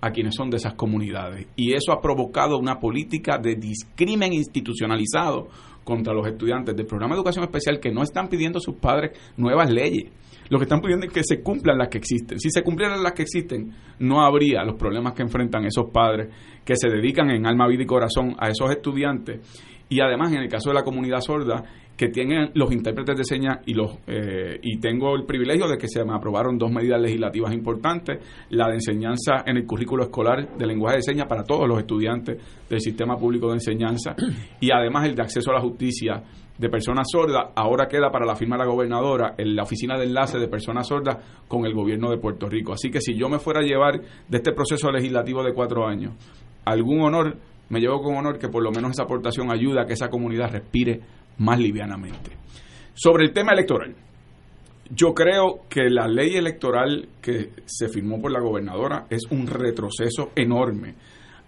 a quienes son de esas comunidades. Y eso ha provocado una política de discrimen institucionalizado contra los estudiantes del programa de educación especial que no están pidiendo a sus padres nuevas leyes. Lo que están pidiendo es que se cumplan las que existen. Si se cumplieran las que existen, no habría los problemas que enfrentan esos padres que se dedican en alma, vida y corazón a esos estudiantes y además en el caso de la comunidad sorda que tienen los intérpretes de señas y los eh, y tengo el privilegio de que se me aprobaron dos medidas legislativas importantes la de enseñanza en el currículo escolar de lenguaje de señas para todos los estudiantes del sistema público de enseñanza y además el de acceso a la justicia de personas sordas. Ahora queda para la firma de la gobernadora en la oficina de enlace de personas sordas con el gobierno de Puerto Rico. Así que si yo me fuera a llevar de este proceso legislativo de cuatro años algún honor me llevo con honor que por lo menos esa aportación ayuda a que esa comunidad respire más livianamente. Sobre el tema electoral, yo creo que la ley electoral que se firmó por la gobernadora es un retroceso enorme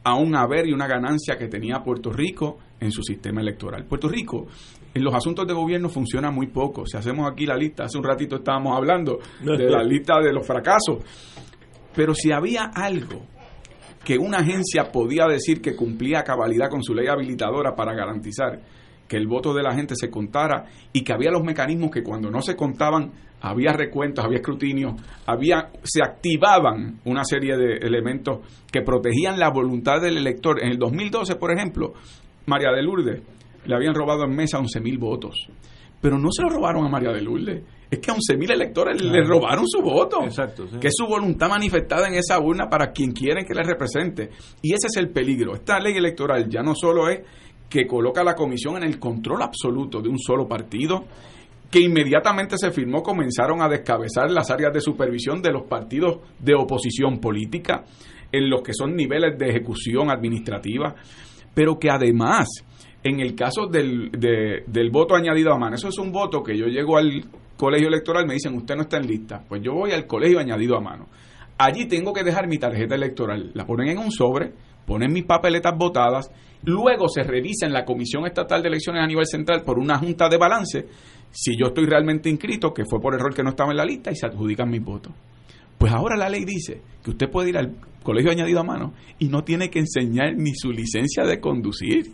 a un haber y una ganancia que tenía Puerto Rico en su sistema electoral. Puerto Rico en los asuntos de gobierno funciona muy poco. Si hacemos aquí la lista, hace un ratito estábamos hablando de la lista de los fracasos, pero si había algo que una agencia podía decir que cumplía cabalidad con su ley habilitadora para garantizar que el voto de la gente se contara y que había los mecanismos que cuando no se contaban había recuentos, había escrutinio, había se activaban una serie de elementos que protegían la voluntad del elector. En el 2012, por ejemplo, María de Lourdes le habían robado en mesa 11.000 votos. Pero no se lo robaron a María de Lourdes. Es que a 11.000 electores le robaron su voto. Exacto. Que es su voluntad manifestada en esa urna para quien quieren que le represente. Y ese es el peligro. Esta ley electoral ya no solo es que coloca a la comisión en el control absoluto de un solo partido, que inmediatamente se firmó comenzaron a descabezar las áreas de supervisión de los partidos de oposición política, en los que son niveles de ejecución administrativa, pero que además en el caso del, del voto añadido a mano, eso es un voto que yo llego al colegio electoral, me dicen, usted no está en lista. Pues yo voy al colegio añadido a mano. Allí tengo que dejar mi tarjeta electoral. La ponen en un sobre, ponen mis papeletas votadas, luego se revisa en la Comisión Estatal de Elecciones a nivel central por una junta de balance si yo estoy realmente inscrito, que fue por error que no estaba en la lista, y se adjudican mis votos. Pues ahora la ley dice que usted puede ir al colegio añadido a mano y no tiene que enseñar ni su licencia de conducir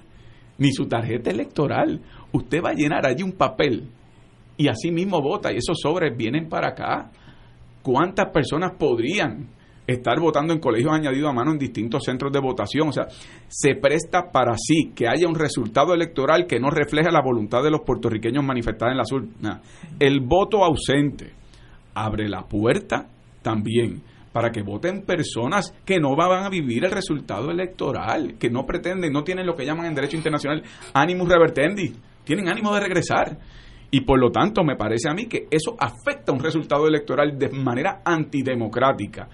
ni su tarjeta electoral. Usted va a llenar allí un papel y así mismo vota y esos sobres vienen para acá. ¿Cuántas personas podrían estar votando en colegios añadidos a mano en distintos centros de votación? O sea, se presta para sí que haya un resultado electoral que no refleje la voluntad de los puertorriqueños manifestada en la urnas. El voto ausente abre la puerta también para que voten personas que no van a vivir el resultado electoral, que no pretenden, no tienen lo que llaman en derecho internacional animus revertendi, tienen ánimo de regresar. Y por lo tanto, me parece a mí que eso afecta un resultado electoral de manera antidemocrática.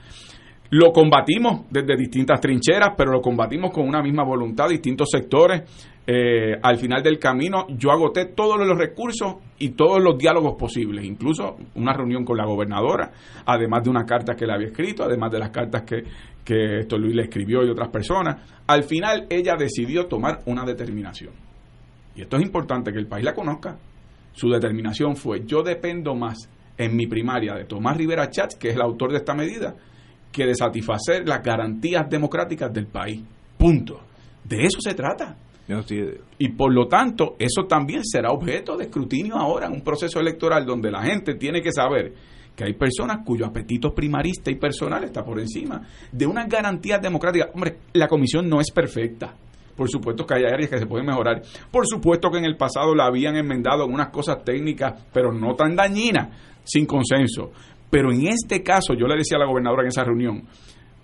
Lo combatimos desde distintas trincheras, pero lo combatimos con una misma voluntad, distintos sectores. Eh, al final del camino yo agoté todos los recursos y todos los diálogos posibles, incluso una reunión con la gobernadora, además de una carta que le había escrito, además de las cartas que, que esto Luis le escribió y otras personas. Al final ella decidió tomar una determinación. Y esto es importante que el país la conozca. Su determinación fue, yo dependo más en mi primaria de Tomás Rivera Chats, que es el autor de esta medida, que de satisfacer las garantías democráticas del país. Punto. De eso se trata. Y por lo tanto, eso también será objeto de escrutinio ahora en un proceso electoral donde la gente tiene que saber que hay personas cuyo apetito primarista y personal está por encima de unas garantías democráticas. Hombre, la comisión no es perfecta. Por supuesto que hay áreas que se pueden mejorar. Por supuesto que en el pasado la habían enmendado en unas cosas técnicas, pero no tan dañinas, sin consenso. Pero en este caso, yo le decía a la gobernadora en esa reunión,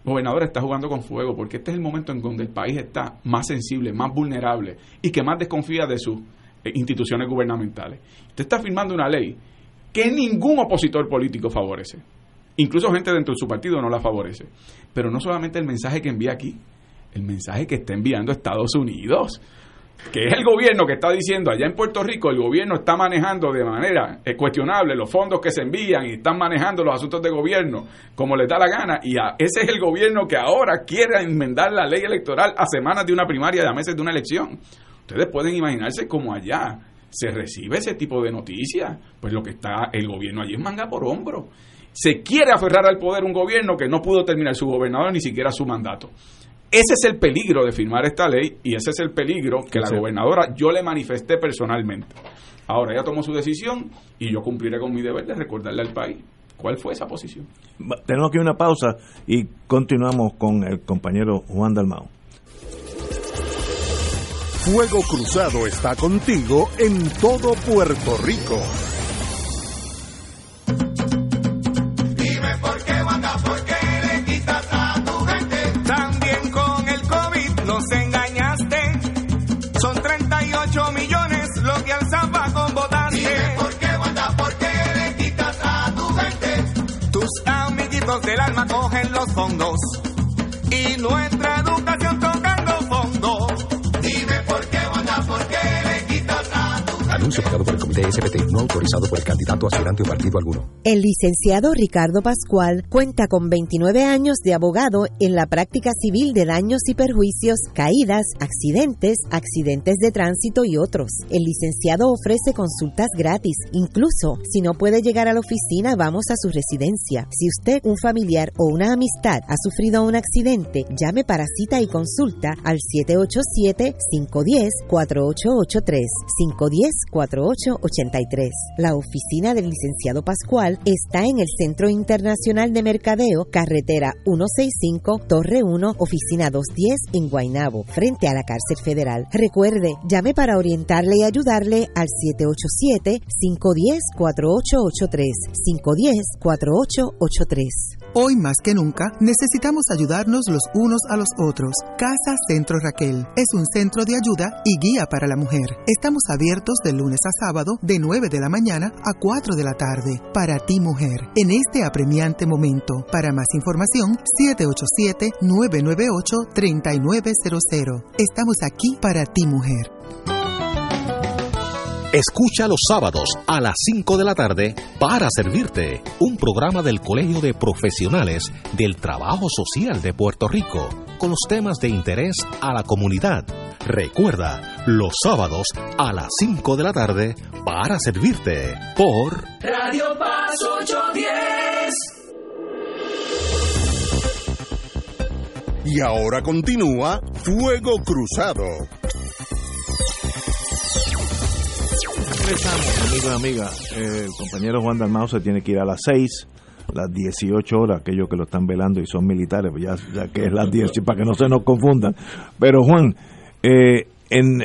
gobernadora está jugando con fuego porque este es el momento en donde el país está más sensible, más vulnerable y que más desconfía de sus eh, instituciones gubernamentales. Usted está firmando una ley que ningún opositor político favorece. Incluso gente dentro de su partido no la favorece. Pero no solamente el mensaje que envía aquí, el mensaje que está enviando Estados Unidos que es el gobierno que está diciendo allá en Puerto Rico, el gobierno está manejando de manera eh, cuestionable los fondos que se envían y están manejando los asuntos de gobierno como les da la gana, y ese es el gobierno que ahora quiere enmendar la ley electoral a semanas de una primaria y a meses de una elección. Ustedes pueden imaginarse cómo allá se recibe ese tipo de noticias, pues lo que está el gobierno allí es manga por hombro. Se quiere aferrar al poder un gobierno que no pudo terminar su gobernador ni siquiera su mandato. Ese es el peligro de firmar esta ley y ese es el peligro que la gobernadora yo le manifesté personalmente. Ahora ella tomó su decisión y yo cumpliré con mi deber de recordarle al país cuál fue esa posición. Tenemos aquí una pausa y continuamos con el compañero Juan Dalmao. Fuego Cruzado está contigo en todo Puerto Rico. Del alma cogen los fondos. Y nuestra educación tocando Anuncio pagado por el Comité SPT, no autorizado por el candidato aspirante o partido alguno. El licenciado Ricardo Pascual cuenta con 29 años de abogado en la práctica civil de daños y perjuicios, caídas, accidentes, accidentes de tránsito y otros. El licenciado ofrece consultas gratis, incluso si no puede llegar a la oficina, vamos a su residencia. Si usted, un familiar o una amistad ha sufrido un accidente, llame para cita y consulta al 787-510-4883. 510-4883. La oficina del licenciado Pascual está en el Centro Internacional de Mercadeo, carretera 165, Torre 1, oficina 210 en Guaynabo, frente a la cárcel federal. Recuerde, llame para orientarle y ayudarle al 787-510-4883. 510-4883. Hoy más que nunca necesitamos ayudarnos los unos a los otros. Casa Centro Raquel es un centro de ayuda y guía para la mujer. Estamos abiertos de lunes a sábado de 9 de la mañana a 4 de la tarde para ti mujer. En este apremiante momento, para más información, 787-998-3900. Estamos aquí para ti mujer. Escucha los sábados a las 5 de la tarde para servirte un programa del Colegio de Profesionales del Trabajo Social de Puerto Rico con los temas de interés a la comunidad. Recuerda, los sábados a las 5 de la tarde para servirte por Radio Paz 810. Y ahora continúa Fuego Cruzado. Regresamos, amigos y amigas. El compañero Juan Dalmau se tiene que ir a las 6, las 18 horas, aquellos que lo están velando y son militares, pues ya, ya que es las 10, para que no se nos confundan. Pero Juan, eh, en,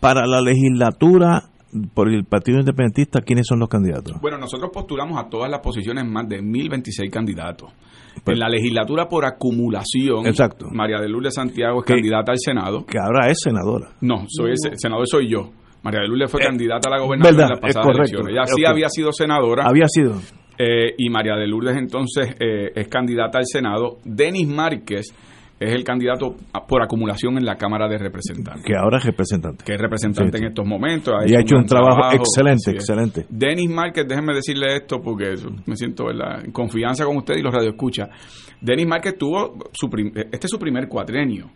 para la legislatura por el Partido Independentista, ¿quiénes son los candidatos? Bueno, nosotros postulamos a todas las posiciones más de 1026 candidatos. en la legislatura por acumulación, Exacto. María de Lourdes Santiago es candidata al Senado. Que ahora es senadora. No, soy ese- senador soy yo. María de Lourdes fue candidata a la gobernación en las pasadas elecciones. Ella sí había sido senadora. Había sido. Eh, y María de Lourdes entonces eh, es candidata al Senado. Denis Márquez es el candidato a- por acumulación en la Cámara de Representantes. Que ahora es representante. Que es representante Sí. en estos momentos. Y ha hecho un trabajo excelente, excelente. Denis Márquez, déjenme decirle esto porque me siento ¿verdad? en confianza con usted y los radioescucha. Denis Márquez tuvo su prim- este es su primer cuatrenio.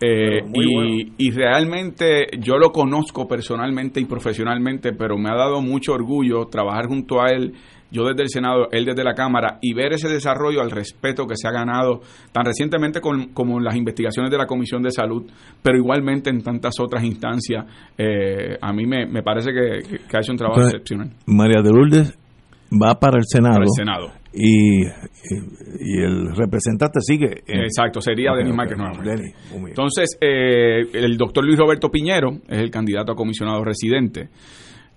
Eh, y, bueno. y realmente yo lo conozco personalmente y profesionalmente, pero me ha dado mucho orgullo trabajar junto a él, yo desde el Senado, él desde la Cámara, y ver ese desarrollo al respeto que se ha ganado tan recientemente con- como en las investigaciones de la Comisión de Salud, pero igualmente en tantas otras instancias. Eh, a mí me, me parece que, que ha hecho un trabajo Entonces, excepcional. María de Lourdes va para el Senado. Para el Senado. Y, y, el representante sigue. en- Exacto, sería Denis Márquez nuevamente. Denis. Entonces, eh, el doctor Luis Roberto Piñero es el candidato a comisionado residente.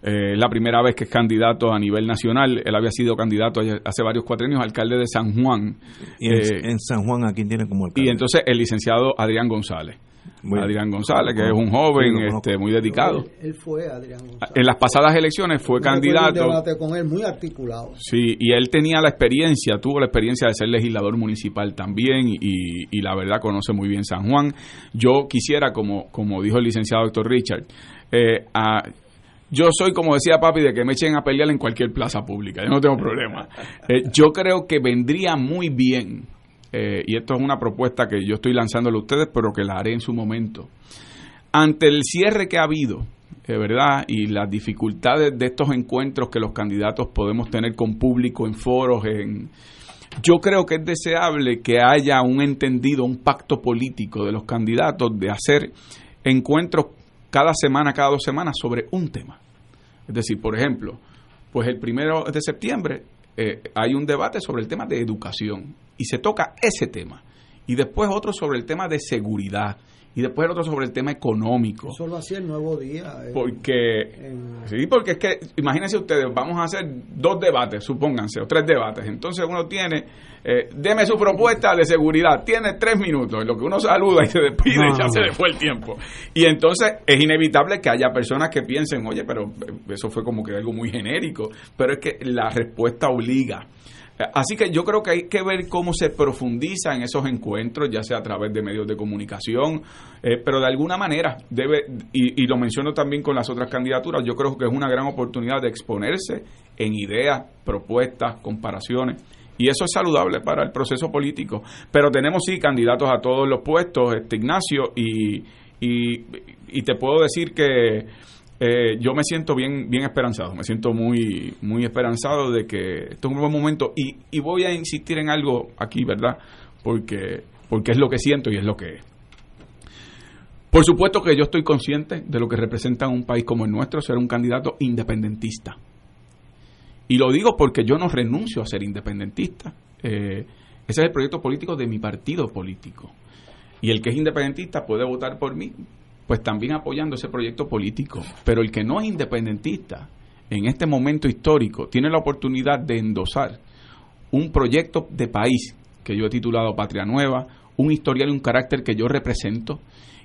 Eh, es la primera vez que es candidato a nivel nacional. Él había sido candidato hace varios cuatrenios, alcalde de San Juan. Y en, Eh, en San Juan, ¿a quién tiene como alcalde? y entonces el licenciado Adrián González. Adrián González, que es un joven este, muy dedicado. Él fue Adrián González. En las pasadas elecciones fue Yo recuerdo un candidato. debate con él muy articulado. Sí, y él tenía la experiencia, tuvo la experiencia de ser legislador municipal también y, y la verdad conoce muy bien San Juan. Yo quisiera, como, como dijo el licenciado doctor Richard, eh, a- yo soy, como decía papi, de que me echen a pelear en cualquier plaza pública, yo no tengo problema. Eh, yo creo que vendría muy bien, eh, y esto es una propuesta que yo estoy lanzándole a ustedes, pero que la haré en su momento. Ante el cierre que ha habido, eh, ¿verdad? Y las dificultades de estos encuentros que los candidatos podemos tener con público en foros, en... Yo creo que es deseable que haya un entendido, un pacto político de los candidatos de hacer encuentros cada semana, cada dos semanas sobre un tema. Es decir, por ejemplo, pues el primero de septiembre eh, hay un debate sobre el tema de educación y se toca ese tema. Y después otro sobre el tema de seguridad. Y después otro sobre el tema económico. Eso lo hacía el nuevo día. eh, Porque, en- sí, porque es que, imagínense ustedes, vamos a hacer dos debates, supónganse, o tres debates. Entonces uno tiene, eh, deme su propuesta de seguridad, tiene tres minutos, en lo que uno saluda y se despide y ya se le fue el tiempo. Y entonces es inevitable que haya personas que piensen, oye, pero eh, eso fue como que algo muy genérico. Pero es que la respuesta obliga. Así que yo creo que hay que ver cómo se profundiza en esos encuentros, ya sea a través de medios de comunicación, eh, pero de alguna manera debe, y, lo menciono también con las otras candidaturas, yo creo que es una gran oportunidad de exponerse en ideas, propuestas, comparaciones. Y eso es saludable para el proceso político. Pero tenemos sí candidatos a todos los puestos, este Ignacio, y, y te puedo decir que eh, yo me siento bien, bien esperanzado, me siento muy, muy esperanzado de que esto es un buen momento y, y voy a insistir en algo aquí, ¿verdad? Porque, porque es lo que siento y es lo que es. Por supuesto que yo estoy consciente de lo que representa un país como el nuestro ser un candidato independentista. Y lo digo porque yo no renuncio a ser independentista. Eh, ese es el proyecto político de mi partido político. Y el que es independentista puede votar por mí, pues también apoyando ese proyecto político. Pero el que no es independentista en este momento histórico tiene la oportunidad de endosar un proyecto de país que yo he titulado Patria Nueva, un historial y un carácter que yo represento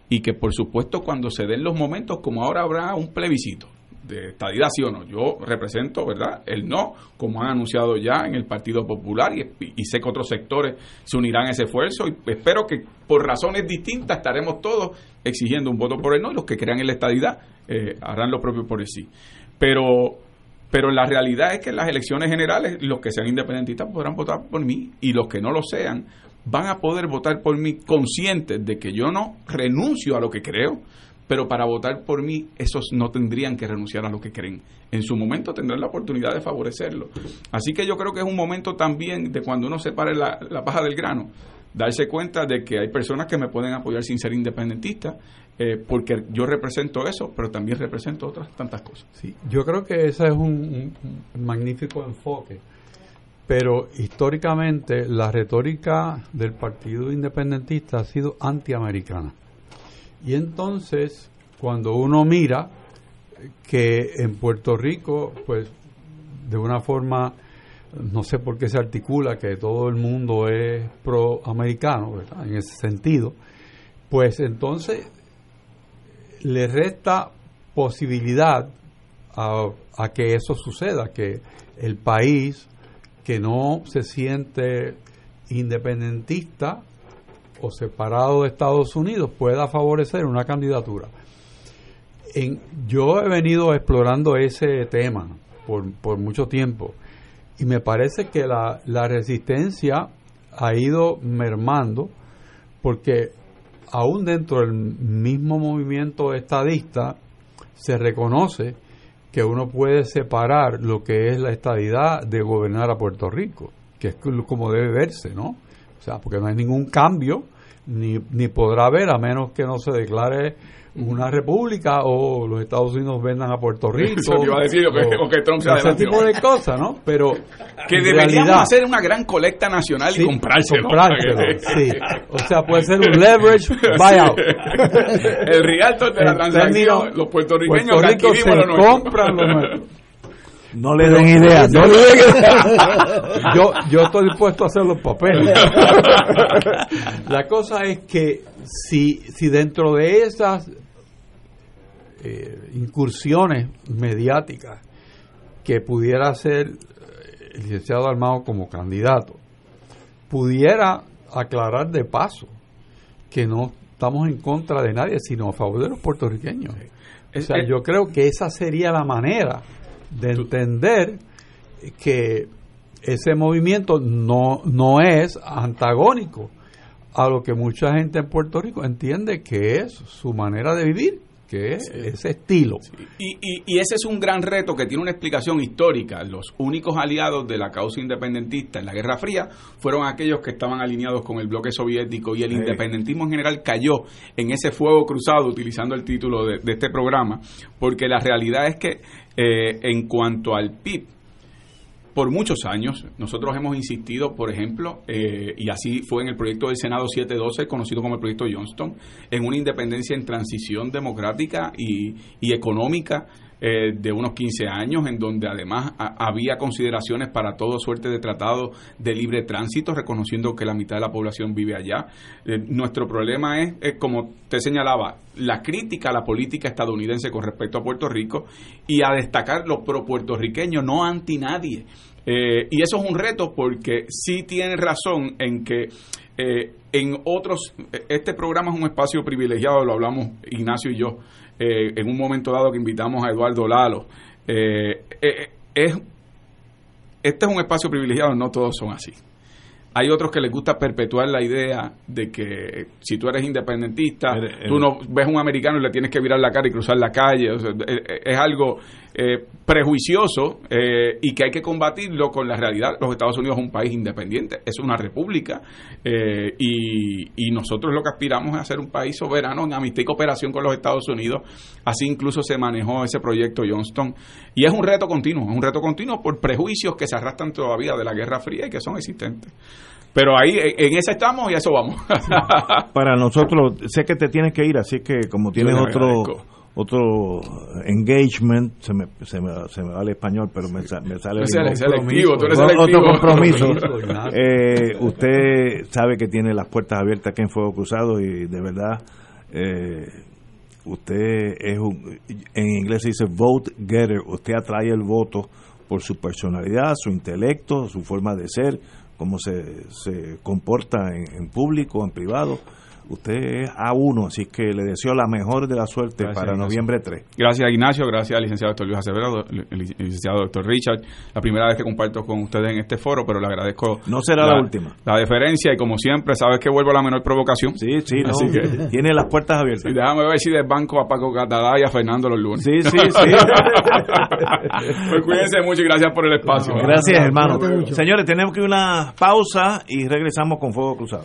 y que por supuesto cuando se den los momentos como ahora habrá un plebiscito de estadidad sí o no. Yo represento, ¿verdad?, el no, como han anunciado ya en el Partido Popular y, sé que otros sectores se unirán a ese esfuerzo y espero que por razones distintas estaremos todos exigiendo un voto por el no y los que crean en la estadidad eh, harán lo propio por el sí. Pero, pero la realidad es que en las elecciones generales los que sean independentistas podrán votar por mí y los que no lo sean van a poder votar por mí conscientes de que yo no renuncio a lo que creo, pero para votar por mí, esos no tendrían que renunciar a lo que creen. En su momento tendrán la oportunidad de favorecerlo. Así que yo creo que es un momento también de cuando uno separe la, la paja del grano, darse cuenta de que hay personas que me pueden apoyar sin ser independentistas, eh, porque yo represento eso, pero también represento otras tantas cosas. Sí, yo creo que ese es un magnífico enfoque. Pero históricamente la retórica del Partido Independentista ha sido antiamericana. Y entonces, cuando uno mira que en Puerto Rico, pues de una forma, no sé por qué se articula que todo el mundo es proamericano, en ese sentido, pues entonces le resta posibilidad a, a que eso suceda, que el país que no se siente independentista o separado de Estados Unidos pueda favorecer una candidatura. En, yo he venido explorando ese tema por, mucho tiempo y me parece que la, la resistencia ha ido mermando porque aún dentro del mismo movimiento estadista se reconoce que uno puede separar lo que es la estadidad de gobernar a Puerto Rico, que es como debe verse, ¿no? O sea, porque no hay ningún cambio, ni, ni podrá haber a menos que no se declare una república o los Estados Unidos vendan a Puerto Rico. Eso iba a decir, o, que, Trump se Ese tipo de cosas, ¿no? Pero. Que deberíamos hacer una gran colecta nacional y comprárselo. comprárselo sí. O sea, puede ser un leverage buyout. El realtor de la transacción, los puertorriqueños Puerto Rico se compran los no le den ideas. No le den yo, yo estoy dispuesto a hacer los papeles. La cosa es que si, si dentro de esas eh, incursiones mediáticas que pudiera hacer el licenciado Armado como candidato, pudiera aclarar de paso que no estamos en contra de nadie, sino a favor de los puertorriqueños. O sea, yo creo que esa sería la manera de entender que ese movimiento no, no es antagónico a lo que mucha gente en Puerto Rico entiende que es su manera de vivir, que es ese estilo. Y, y, ese es un gran reto que tiene una explicación histórica. Los únicos aliados de la causa independentista en la Guerra Fría fueron aquellos que estaban alineados con el bloque soviético y el independentismo en general cayó en ese fuego cruzado, utilizando el título de, de este programa, porque la realidad es que eh, en cuanto al PIB, por muchos años nosotros hemos insistido, por ejemplo, eh, y así fue en el proyecto del Senado 712, conocido como el proyecto Johnston, en una independencia en transición democrática y, y económica eh, de unos 15 años, en donde además había consideraciones para todo suerte de tratado de libre tránsito, reconociendo que la mitad de la población vive allá. Eh, nuestro problema es, como te señalaba, la crítica a la política estadounidense con respecto a Puerto Rico y a destacar los pro puertorriqueños, no anti nadie. Eh, y eso es un reto porque sí tiene razón en que eh, en otros, este programa es un espacio privilegiado, lo hablamos Ignacio y yo, eh, en un momento dado que invitamos a Eduardo Lalo. es, este es un espacio privilegiado, no todos son así. Hay otros que les gusta perpetuar la idea de que si tú eres independentista, tú no ves un americano y le tienes que virar la cara y cruzar la calle. es, algo eh, prejuicioso eh, y que hay que combatirlo con la realidad. Los Estados Unidos es un país independiente, es una república eh, y, nosotros lo que aspiramos es a ser un país soberano en amistad y cooperación con los Estados Unidos. Así incluso se manejó ese proyecto Johnston. Y es un reto continuo, es un reto continuo por prejuicios que se arrastran todavía de la Guerra Fría y que son existentes. Pero ahí, en ese estamos y a eso vamos. Para nosotros, sé que te tienes que ir, así que como tienes otro otro engagement, se me, se me, se me va el español, pero me, me sale el otro compromiso. eh, usted sabe que tiene las puertas abiertas aquí en Fuego Cruzado y de verdad eh, usted es un, en inglés se dice vote getter, usted atrae el voto por su personalidad, su intelecto, su forma de ser, cómo se, se comporta en, público, en privado. Usted es A1, así que le deseo la mejor de la suerte para noviembre 3. Gracias, Ignacio. Gracias al licenciado doctor Luis Acevedo, licenciado doctor Richard. La primera vez que comparto con ustedes en este foro, pero le agradezco. No será la, última. La deferencia y, como siempre, sabes que vuelvo a la menor provocación. Sí, sí, así que tiene las puertas abiertas. Y déjame ver si del banco a Paco Catalá y a Fernando los lunes. Sí, sí, sí. pues cuídense mucho y gracias por el espacio. Gracias, hermano. Señores, tenemos que ir una pausa y regresamos con Fuego Cruzado.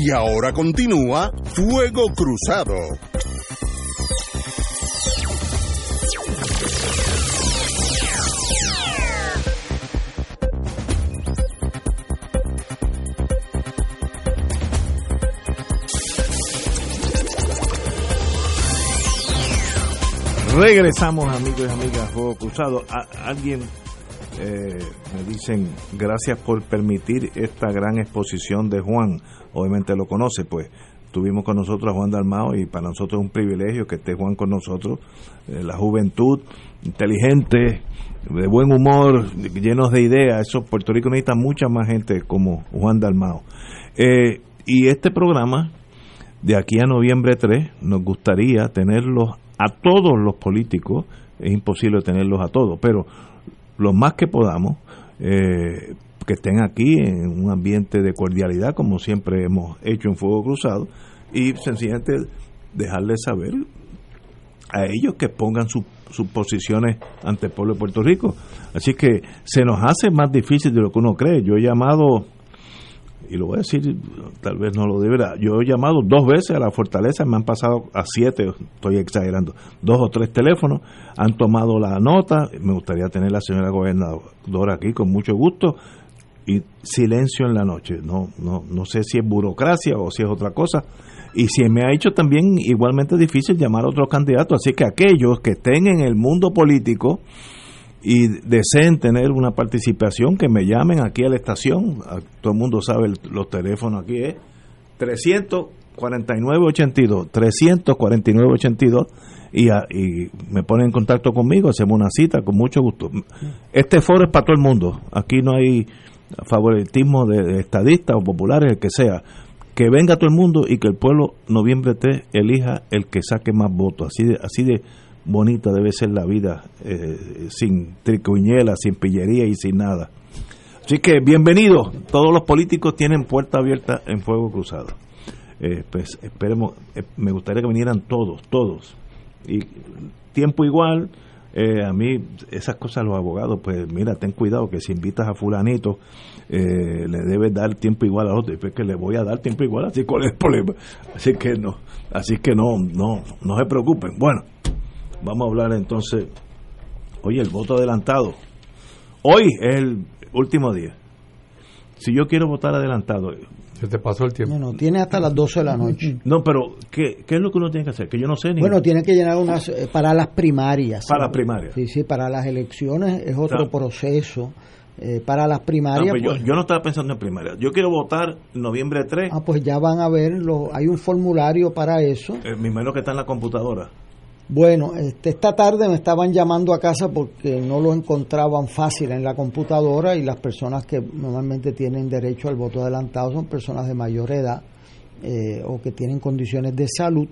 Y ahora continúa Fuego Cruzado. Regresamos amigos y amigas Fuego Cruzado. alguien eh, me dicen gracias por permitir esta gran exposición de Juan obviamente lo conoce, pues. Tuvimos con nosotros a Juan Dalmao y para nosotros es un privilegio que esté Juan con nosotros, eh, la juventud inteligente, de buen humor, llenos de ideas, eso Puerto Rico necesita mucha más gente como Juan Dalmao. Eh, y este programa, de aquí a noviembre 3, nos gustaría tenerlos a todos los políticos, es imposible tenerlos a todos, pero lo más que podamos, eh, que estén aquí en un ambiente de cordialidad, como siempre hemos hecho en Fuego Cruzado, y sencillamente dejarles saber a ellos que pongan sus posiciones ante el pueblo de Puerto Rico. Así que se nos hace más difícil de lo que uno cree. Yo he llamado, y lo voy a decir, tal vez no lo deberá, yo he llamado dos veces a la fortaleza, me han pasado a siete, estoy exagerando, dos o tres teléfonos, han tomado la nota, me gustaría tener la señora gobernadora aquí con mucho gusto, y silencio en la noche. No, no, no sé si es burocracia o si es otra cosa. Y si me ha hecho también igualmente difícil llamar a otros candidatos. Así que aquellos que estén en el mundo político y deseen tener una participación, que me llamen aquí a la estación. Todo el mundo sabe los teléfonos aquí es 349-82, 349-82 y, y me ponen en contacto conmigo, hacemos una cita con mucho gusto. Este foro es para todo el mundo. Aquí no hay favoritismo de, estadistas o populares, el que sea, que venga todo el mundo y que el pueblo noviembre 3 elija el que saque más votos. Así de, así de bonita debe ser la vida, eh, sin tricuñela, sin pillería y sin nada. Así que bienvenidos, todos los políticos tienen puerta abierta en Fuego Cruzado. Eh, pues esperemos, eh, me gustaría que vinieran todos, todos. Y tiempo igual, a mí esas cosas los abogados, pues mira, ten cuidado que si invitas a fulanito, le debes dar tiempo igual a otro, y pues que le voy a dar tiempo igual, así cuál es el problema. Así que no, así que no, no, no se preocupen. Bueno, vamos a hablar entonces, oye, el voto adelantado. Hoy es el último día. Si yo quiero votar adelantado, se te pasó el tiempo. Bueno, tiene hasta las 12 de la noche. No, pero ¿qué, ¿qué, es lo que uno tiene que hacer? Que yo no sé ni. Bueno, tiene que llenar unas. Eh, para las primarias. Para las primarias. Sí, sí, para las elecciones es otro proceso. Eh, para las primarias. No, pues, yo, no estaba pensando en primarias. Yo quiero votar noviembre 3. Ah, pues ya van a ver. Lo, hay un formulario para eso. Eh, mi menos que está en la computadora. Bueno, este, esta tarde me estaban llamando a casa porque no lo encontraban fácil en la computadora y las personas que normalmente tienen derecho al voto adelantado son personas de mayor edad eh, o que tienen condiciones de salud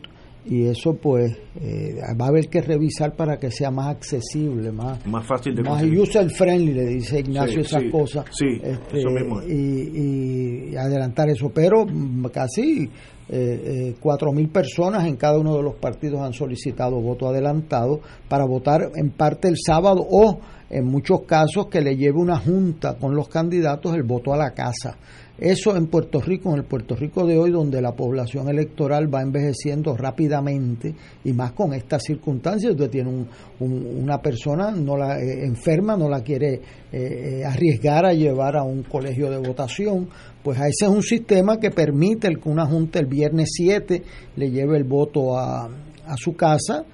y eso pues eh, va a haber que revisar para que sea más accesible, más, más fácil de más user friendly, le dice Ignacio esas cosas. Sí, este, eso mismo y, y, adelantar eso, pero casi eh, cuatro mil personas en cada uno de los partidos han solicitado voto adelantado para votar en parte el sábado o en muchos casos que le lleve una junta con los candidatos el voto a la casa. Eso en Puerto Rico, en el Puerto Rico de hoy, donde la población electoral va envejeciendo rápidamente y más con estas circunstancias, usted tiene una persona no la eh, enferma, no la quiere eh, eh, arriesgar a llevar a un colegio de votación, pues ese es un sistema que permite que una junta el viernes 7 le lleve el voto a, a su casa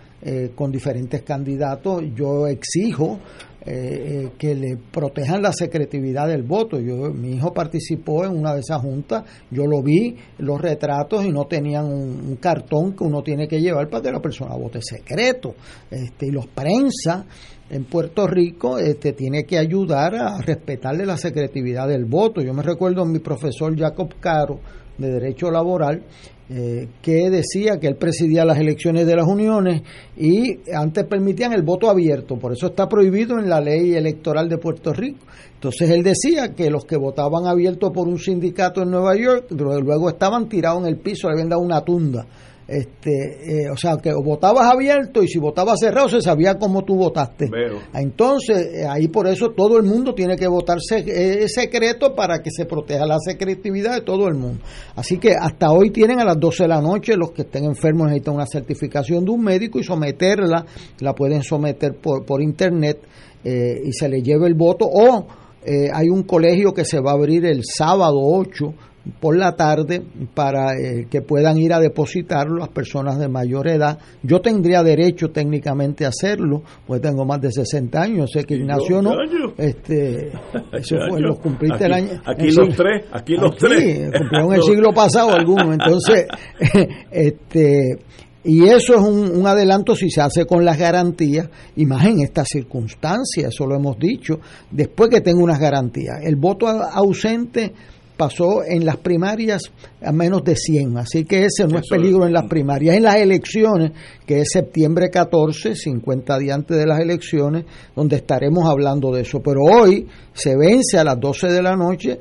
con diferentes candidatos. Yo exijo eh, eh, que le protejan la secretividad del voto. Yo, mi hijo participó en una de esas juntas, yo lo vi, los retratos y no tenían un, cartón que uno tiene que llevar para que la persona vote secreto. Este, y los prensa en Puerto Rico este, tiene que ayudar a respetarle la secretividad del voto. Yo me recuerdo a mi profesor Jacob Caro de Derecho Laboral, eh, que decía que él presidía las elecciones de las uniones y antes permitían el voto abierto, por eso está prohibido en la ley electoral de Puerto Rico. Entonces él decía que los que votaban abierto por un sindicato en Nueva York luego estaban tirados en el piso, le habían dado una tunda este, eh, o sea, que votabas abierto y si votabas cerrado se sabía cómo tú votaste. Entonces, eh, ahí por eso todo el mundo tiene que votar eh, secreto para que se proteja la secretividad de todo el mundo. Así que hasta hoy tienen a las 12 de la noche, los que estén enfermos necesitan una certificación de un médico y someterla, la pueden someter por, por internet y se le lleve el voto o hay un colegio que se va a abrir el sábado 8 por la tarde para eh, que puedan ir a depositarlo las personas de mayor edad. Yo tendría derecho técnicamente a hacerlo, pues tengo más de 60 años, sé que Ignacio no. Este, eso fue, lo cumpliste el año. Aquí los tres, aquí los tres. Cumplieron el siglo pasado algunos, entonces, este y eso es un, un, adelanto si se hace con las garantías, y más en estas circunstancias, eso lo hemos dicho, después que tenga unas garantías. El voto ausente pasó en las primarias a menos de 100, así que ese no es peligro en las primarias. En las elecciones, que es septiembre 14, 50 días antes de las elecciones, donde estaremos hablando de eso. Pero hoy se vence a las 12 de la noche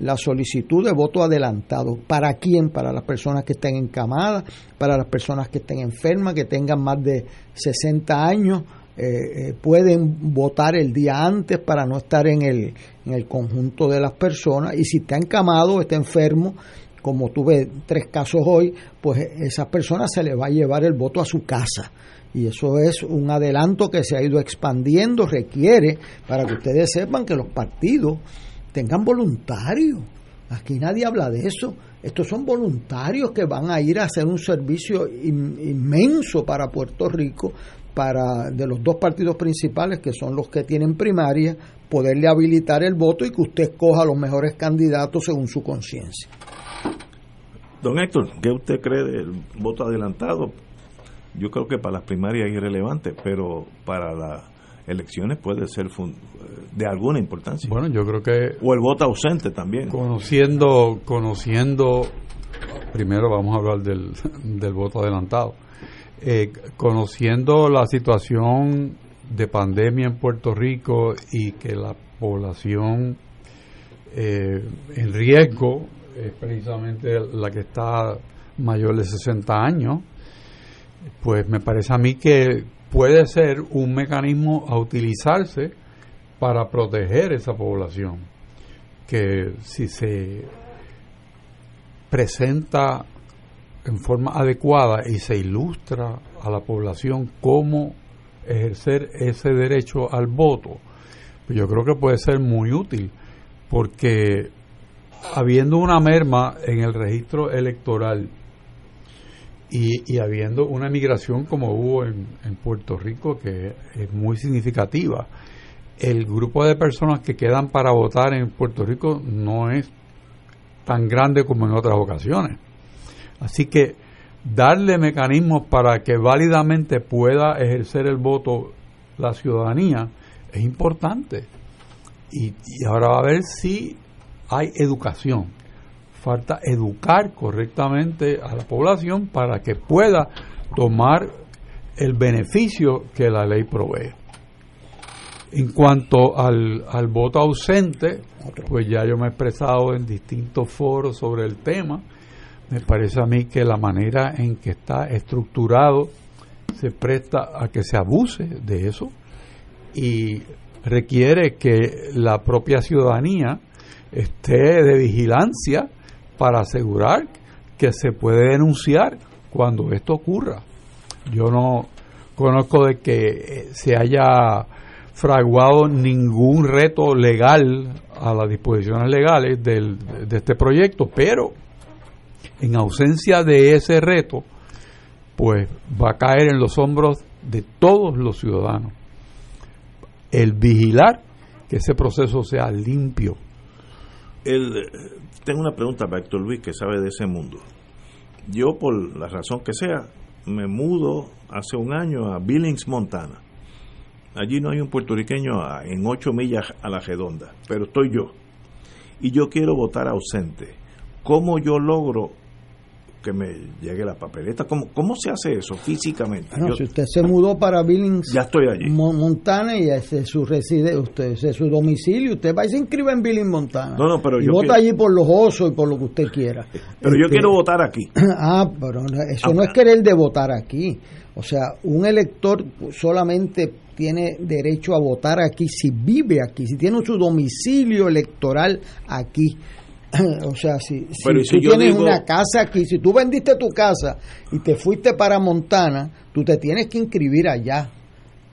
la solicitud de voto adelantado. ¿Para quién? Para las personas que estén encamadas, para las personas que estén enfermas, que tengan más de 60 años, eh, eh, pueden votar el día antes para no estar en el, en el conjunto de las personas. Y si está encamado está enfermo, como tuve tres casos hoy, pues esa persona se le va a llevar el voto a su casa. Y eso es un adelanto que se ha ido expandiendo, requiere, para que ustedes sepan que los partidos tengan voluntarios. Aquí nadie habla de eso. Estos son voluntarios que van a ir a hacer un servicio inmenso para Puerto Rico, para de los dos partidos principales, que son los que tienen primaria, poderle habilitar el voto y que usted escoja los mejores candidatos según su conciencia. Don Héctor, ¿qué usted cree del voto adelantado? Yo creo que para las primarias es irrelevante, pero para las elecciones puede ser de alguna importancia. Bueno, yo creo que... O el voto ausente también. Conociendo, conociendo, primero vamos a hablar del, del voto adelantado. Eh, conociendo la situación de pandemia en Puerto Rico y que la población eh, en riesgo es precisamente la que está mayor de 60 años, pues me parece a mí que puede ser un mecanismo a utilizarse para proteger esa población, que si se presenta en forma adecuada y se ilustra a la población cómo ejercer ese derecho al voto, pues yo creo que puede ser muy útil, porque habiendo una merma en el registro electoral y, habiendo una migración como hubo en, en Puerto Rico, que es muy significativa, el grupo de personas que quedan para votar en Puerto Rico no es tan grande como en otras ocasiones. Así que darle mecanismos para que válidamente pueda ejercer el voto la ciudadanía es importante. Y, ahora va a ver si hay educación. Falta educar correctamente a la población para que pueda tomar el beneficio que la ley provee. En cuanto al, al voto ausente, pues ya yo me he expresado en distintos foros sobre el tema me parece a mí que la manera en que está estructurado se presta a que se abuse de eso y requiere que la propia ciudadanía esté de vigilancia para asegurar que se puede denunciar cuando esto ocurra. Yo no conozco de que se haya fraguado ningún reto legal a las disposiciones legales del, de este proyecto, pero en ausencia de ese reto, pues va a caer en los hombros de todos los ciudadanos. El vigilar que ese proceso sea limpio. El, tengo una pregunta para Héctor Luis, que sabe de ese mundo. Yo, por la razón que sea, me mudo hace un año a Billings, Montana. Allí no hay un puertorriqueño en ocho millas a la redonda, pero estoy yo. Y yo quiero votar ausente. ¿Cómo yo logro que me llegue la papeleta. ¿Cómo, cómo se hace eso físicamente? si usted se mudó para Billings, ya estoy allí. Montana y ese es su reside, usted ese es su domicilio, usted va y se inscribe en Billings, Montana. No, no, pero y yo vota allí por los osos y por lo que usted quiera. Pero yo este, quiero votar aquí. Ah, pero eso no es querer de votar aquí. O sea, un elector solamente tiene derecho a votar aquí si vive aquí, si tiene su domicilio electoral aquí. o sea, si, si, tú tienes una casa aquí, si tú vendiste tu casa y te fuiste para Montana, tú te tienes que inscribir allá.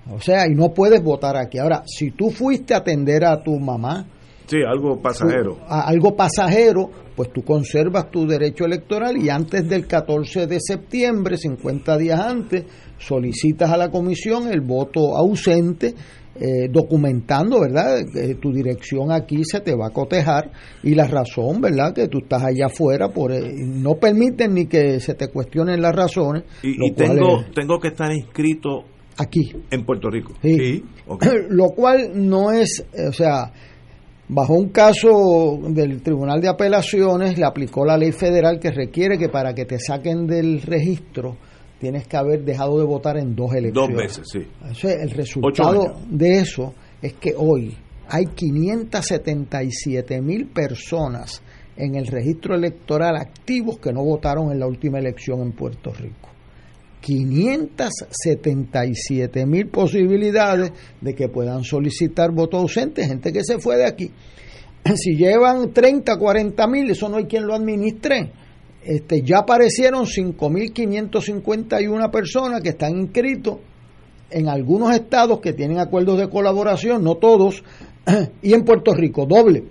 O sea, y no puedes votar aquí. Ahora, si tú fuiste a atender a tu mamá, Sí, algo pasajero. algo pasajero, pues tú conservas tu derecho electoral y antes del 14 de septiembre, 50 días antes, solicitas a la comisión el voto ausente eh, documentando, ¿verdad? tu dirección aquí se te va a cotejar y la razón, ¿verdad? Que tú estás allá afuera, por eh, no permiten ni que se te cuestionen las razones. Y, tengo, tengo que estar inscrito aquí. En Puerto Rico. Sí. Lo cual no es, eh, o sea, bajo un caso del Tribunal de Apelaciones le aplicó la ley federal que requiere que para que te saquen del registro tienes que haber dejado de votar en dos elecciones. Dos veces, sí. el resultado de eso es que hoy hay 577 mil personas en el registro electoral activos que no votaron en la última elección en Puerto Rico. 577 mil posibilidades de que puedan solicitar voto ausente, gente que se fue de aquí. Si llevan 30, 40 mil, eso no hay quien lo administre este, ya aparecieron 5.551 personas que están inscritos en algunos estados que tienen acuerdos de colaboración, no todos, y en Puerto Rico, doble.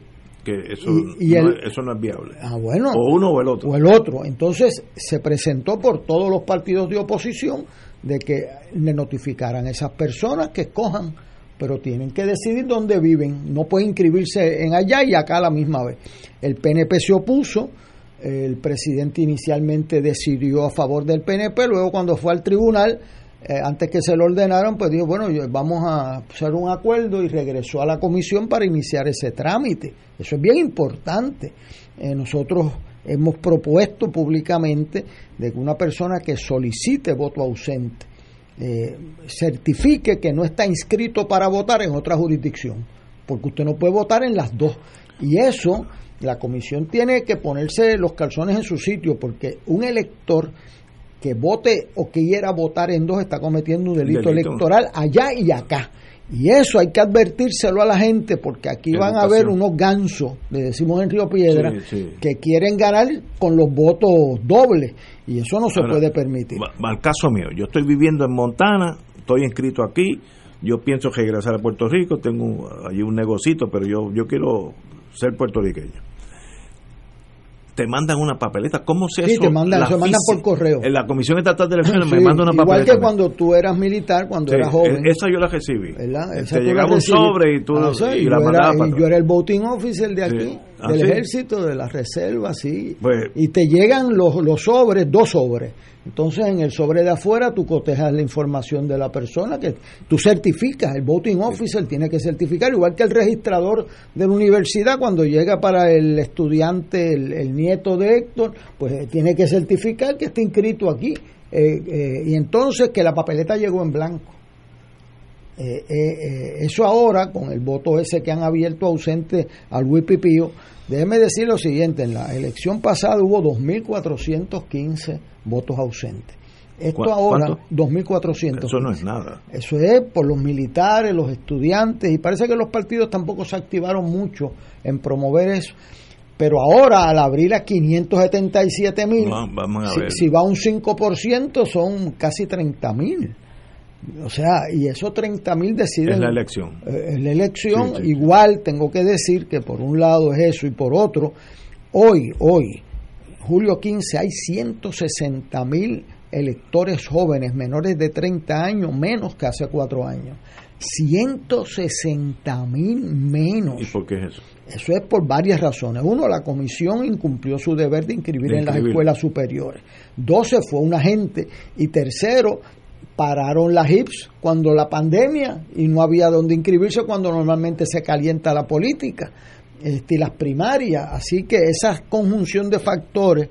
Que eso, no, eso no es viable. Ah, bueno. O uno o el otro. O el otro. Entonces se presentó por todos los partidos de oposición de que le notificaran a esas personas que escojan, pero tienen que decidir dónde viven. No pueden inscribirse en allá y acá a la misma vez. El PNP se opuso el presidente inicialmente decidió a favor del PNP, luego cuando fue al tribunal, eh, antes que se lo ordenaron, pues dijo, bueno, vamos a hacer un acuerdo y regresó a la comisión para iniciar ese trámite. Eso es bien importante. Eh, nosotros hemos propuesto públicamente de que una persona que solicite voto ausente eh, certifique que no está inscrito para votar en otra jurisdicción, porque usted no puede votar en las dos. Y eso la comisión tiene que ponerse los calzones en su sitio porque un elector que vote o que quiera votar en dos está cometiendo un delito, electoral allá y acá. Y eso hay que advertírselo a la gente porque aquí van a haber unos gansos, le decimos en Río Piedra, que quieren ganar con los votos dobles y eso no se puede permitir. Al caso mío, yo estoy viviendo en Montana, estoy inscrito aquí, yo pienso regresar a Puerto Rico, tengo allí un negocito, pero yo, yo quiero ser puertorriqueño te mandan una papeleta. ¿Cómo se sí, te mandan, se mandan por correo. En la Comisión Estatal de Elecciones me manda una papeleta. Igual que cuando tú eras militar, cuando eras joven. Esa yo la recibí. te llegaba un sobre y tú ah, y la mandabas. yo era el voting officer de aquí, ah, del ejército, de la reserva, sí. Pues, y te llegan los, los sobres, dos sobres entonces, en el sobre de afuera, tú cotejas la información de la persona, que tú certificas, el voting officer tiene que certificar, igual que el registrador de la universidad, cuando llega para el estudiante, el, nieto de Héctor, pues eh, tiene que certificar que está inscrito aquí. Eh, eh, y entonces que la papeleta llegó en blanco. Eso ahora, con el voto ese que han abierto ausente al WIPIPIO, déjeme decir lo siguiente, en la elección pasada hubo 2.415 votos ausentes. Esto ahora, 2.400. Eso no es nada. Eso es por los militares, los estudiantes, y parece que los partidos tampoco se activaron mucho en promover eso. Pero ahora, al abrir a 577 mil, si, va un 5%, son casi 30 mil. O sea, y esos 30 mil deciden. Es la elección. Eh, es la elección. Igual tengo que decir que por un lado es eso y por otro, hoy, hoy, julio 15 hay 160 mil electores jóvenes menores de 30 años menos que hace cuatro años. 160 mil menos. ¿Y por qué es eso? Eso es por varias razones. Uno, la comisión incumplió su deber de inscribir, en las escuelas superiores. Dos, fue un agente. Y tercero, pararon las HIPS cuando la pandemia y no había donde inscribirse cuando normalmente se calienta la política este, las primarias. Así que esa conjunción de factores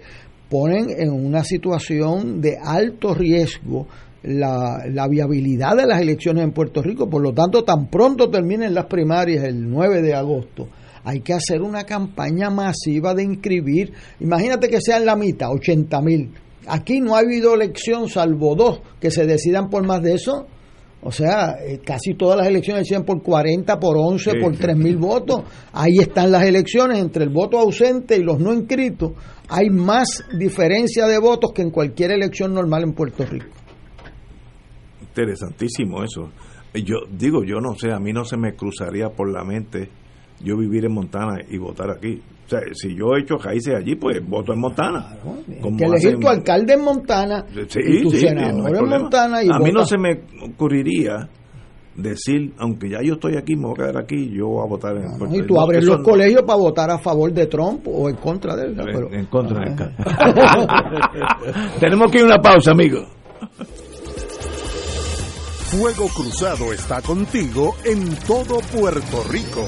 ponen en una situación de alto riesgo la, la, viabilidad de las elecciones en Puerto Rico. Por lo tanto, tan pronto terminen las primarias el 9 de agosto, hay que hacer una campaña masiva de inscribir. Imagínate que sean la mitad, 80 mil. Aquí no ha habido elección salvo dos que se decidan por más de eso o sea, eh, casi todas las elecciones decían por 40, por 11, por 3 mil votos. Ahí están las elecciones entre el voto ausente y los no inscritos. Hay más diferencia de votos que en cualquier elección normal en Puerto Rico. Interesantísimo eso. Yo digo, yo no sé, a mí no se me cruzaría por la mente yo vivir en Montana y votar aquí. O sea, si yo he hecho raíces allí, pues voto en Montana. que elegir tu alcalde en Montana y tu senador en Montana. Y a mí no se me ocurriría decir, aunque ya yo estoy aquí, me voy a quedar aquí, yo voy a votar en Puerto Y tú abres los colegios para votar a favor de Trump o en contra de él. En, contra de él. Tenemos que ir a una pausa, amigo. Fuego Cruzado está contigo en todo Puerto Rico.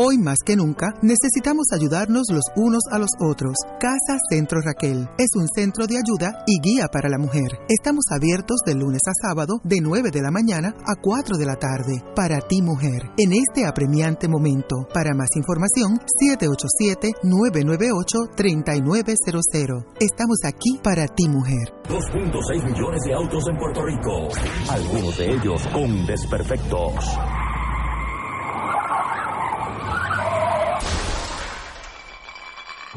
Hoy más que nunca necesitamos ayudarnos los unos a los otros. Casa Centro Raquel es un centro de ayuda y guía para la mujer. Estamos abiertos de lunes a sábado de 9 de la mañana a 4 de la tarde. Para ti mujer, en este apremiante momento. Para más información, 787-998-3900. Estamos aquí para ti mujer. 2.6 millones de autos en Puerto Rico, algunos de ellos con desperfectos.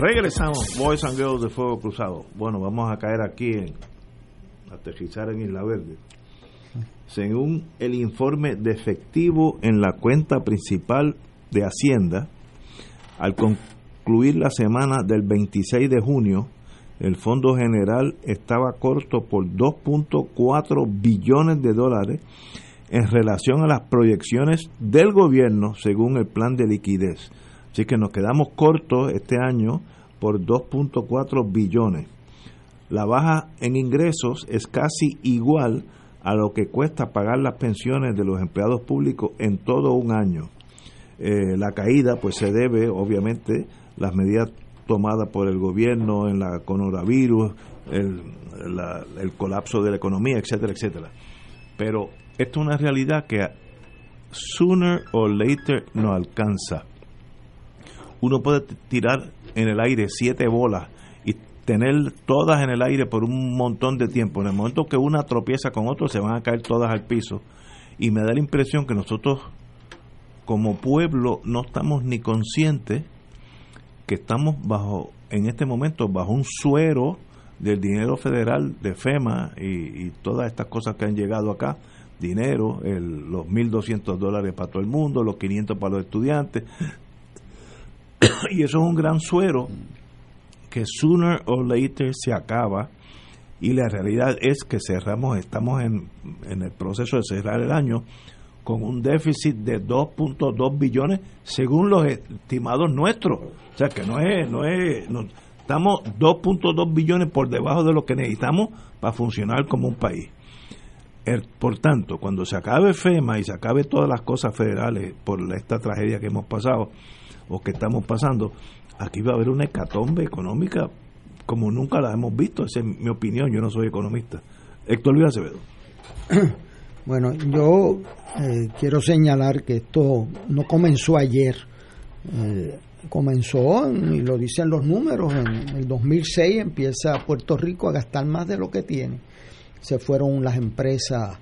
Regresamos, Boys and Girls de Fuego Cruzado. Bueno, vamos a caer aquí en aterrizar en Isla Verde. Según el informe de efectivo en la cuenta principal de Hacienda, al concluir la semana del 26 de junio, el Fondo General estaba corto por 2.4 billones de dólares en relación a las proyecciones del gobierno según el plan de liquidez. Así que nos quedamos cortos este año por 2.4 billones. La baja en ingresos es casi igual a lo que cuesta pagar las pensiones de los empleados públicos en todo un año. Eh, la caída pues se debe obviamente las medidas tomadas por el gobierno en la coronavirus, el, el colapso de la economía, etcétera, etcétera. Pero esto es una realidad que sooner or later no alcanza uno puede tirar en el aire siete bolas y tener todas en el aire por un montón de tiempo. En el momento que una tropieza con otro, se van a caer todas al piso. Y me da la impresión que nosotros, como pueblo, no estamos ni conscientes que estamos bajo, en este momento, bajo un suero del dinero federal de FEMA y, todas estas cosas que han llegado acá dinero, el, los 1.200 dólares para todo el mundo, los 500 para los estudiantes, y eso es un gran suero que sooner or later se acaba y la realidad es que cerramos, estamos en, en el proceso de cerrar el año con un déficit de 2.2 billones según los estimados nuestros. O sea que no es, no es, Estamos 2.2 billones por debajo de lo que necesitamos para funcionar como un país. por tanto, cuando se acabe FEMA y se acabe todas las cosas federales por esta tragedia que hemos pasado o que estamos pasando, aquí va a haber una hecatombe económica como nunca la hemos visto. Esa es mi opinión, yo no soy economista. Héctor Luis Acevedo. Bueno, yo eh, quiero señalar que esto no comenzó ayer. Eh, comenzó, y lo dicen los números, en el 2006 empieza Puerto Rico a gastar más de lo que tiene. Se fueron las empresas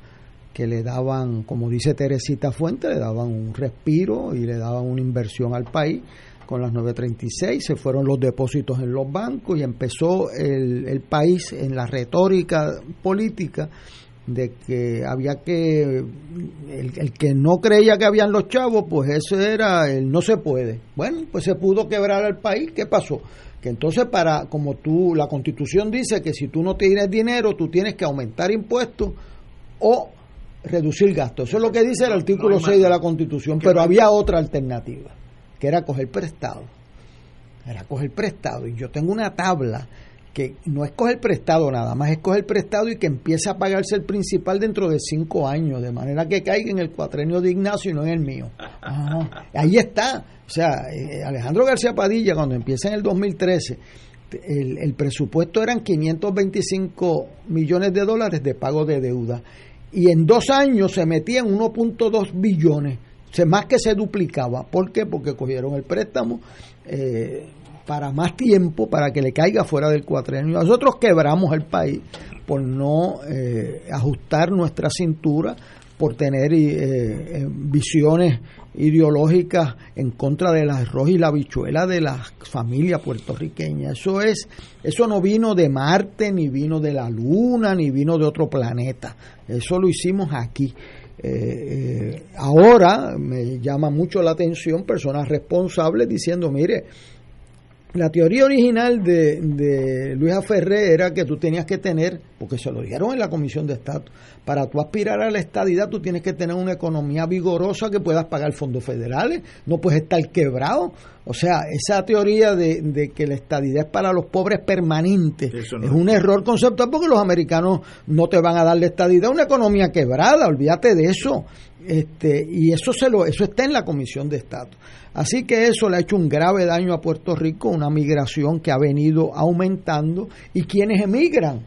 que le daban, como dice Teresita Fuente, le daban un respiro y le daban una inversión al país. Con las 936, se fueron los depósitos en los bancos y empezó el, el país en la retórica política de que había que el, que no creía que habían los chavos pues eso era el no se puede. Bueno pues se pudo quebrar al país. Qué pasó que entonces para como tú la constitución dice que si tú no tienes dinero tú tienes que aumentar impuestos o reducir gastos eso es lo que dice el artículo 6 de la constitución pero había otra alternativa que era coger prestado era coger prestado y yo tengo una tabla que no es coger prestado nada más, es coger prestado y que empiece a pagarse el principal dentro de cinco años, de manera que caiga en el cuatrenio de Ignacio y no en el mío. ahí está. O sea, eh, Alejandro García Padilla, cuando empieza en el 2013, el, el presupuesto eran 525 millones de dólares de pago de deuda. Y en dos años se metía en 1.2 billones. O más que se duplicaba. ¿Por qué? Porque cogieron el préstamo. Eh, para más tiempo, para que le caiga fuera del cuatrenio. Nosotros quebramos el país por no eh, ajustar nuestra cintura, por tener eh, eh, visiones ideológicas en contra del arroz y la bichuela de la familia puertorriqueña. Eso es, eso no vino de Marte, ni vino de la Luna, ni vino de otro planeta. Eso lo hicimos aquí. ahora me llama mucho la atención personas responsables diciendo, mire, la teoría original de, de Luisa Ferré era que tú tenías que tener, porque se lo dijeron en la Comisión de Estatus, para tú aspirar a la estadidad tú tienes que tener una economía vigorosa que puedas pagar fondos federales, no puedes estar quebrado. O sea, esa teoría de, que la estadidad es para los pobres permanentes es un error conceptual porque los americanos no te van a dar la estadidad, una economía quebrada, olvídate de eso. Este, y eso se lo eso está en la Comisión de Estatus. Así que eso le ha hecho un grave daño a Puerto Rico, una migración que ha venido aumentando. ¿Y quienes emigran?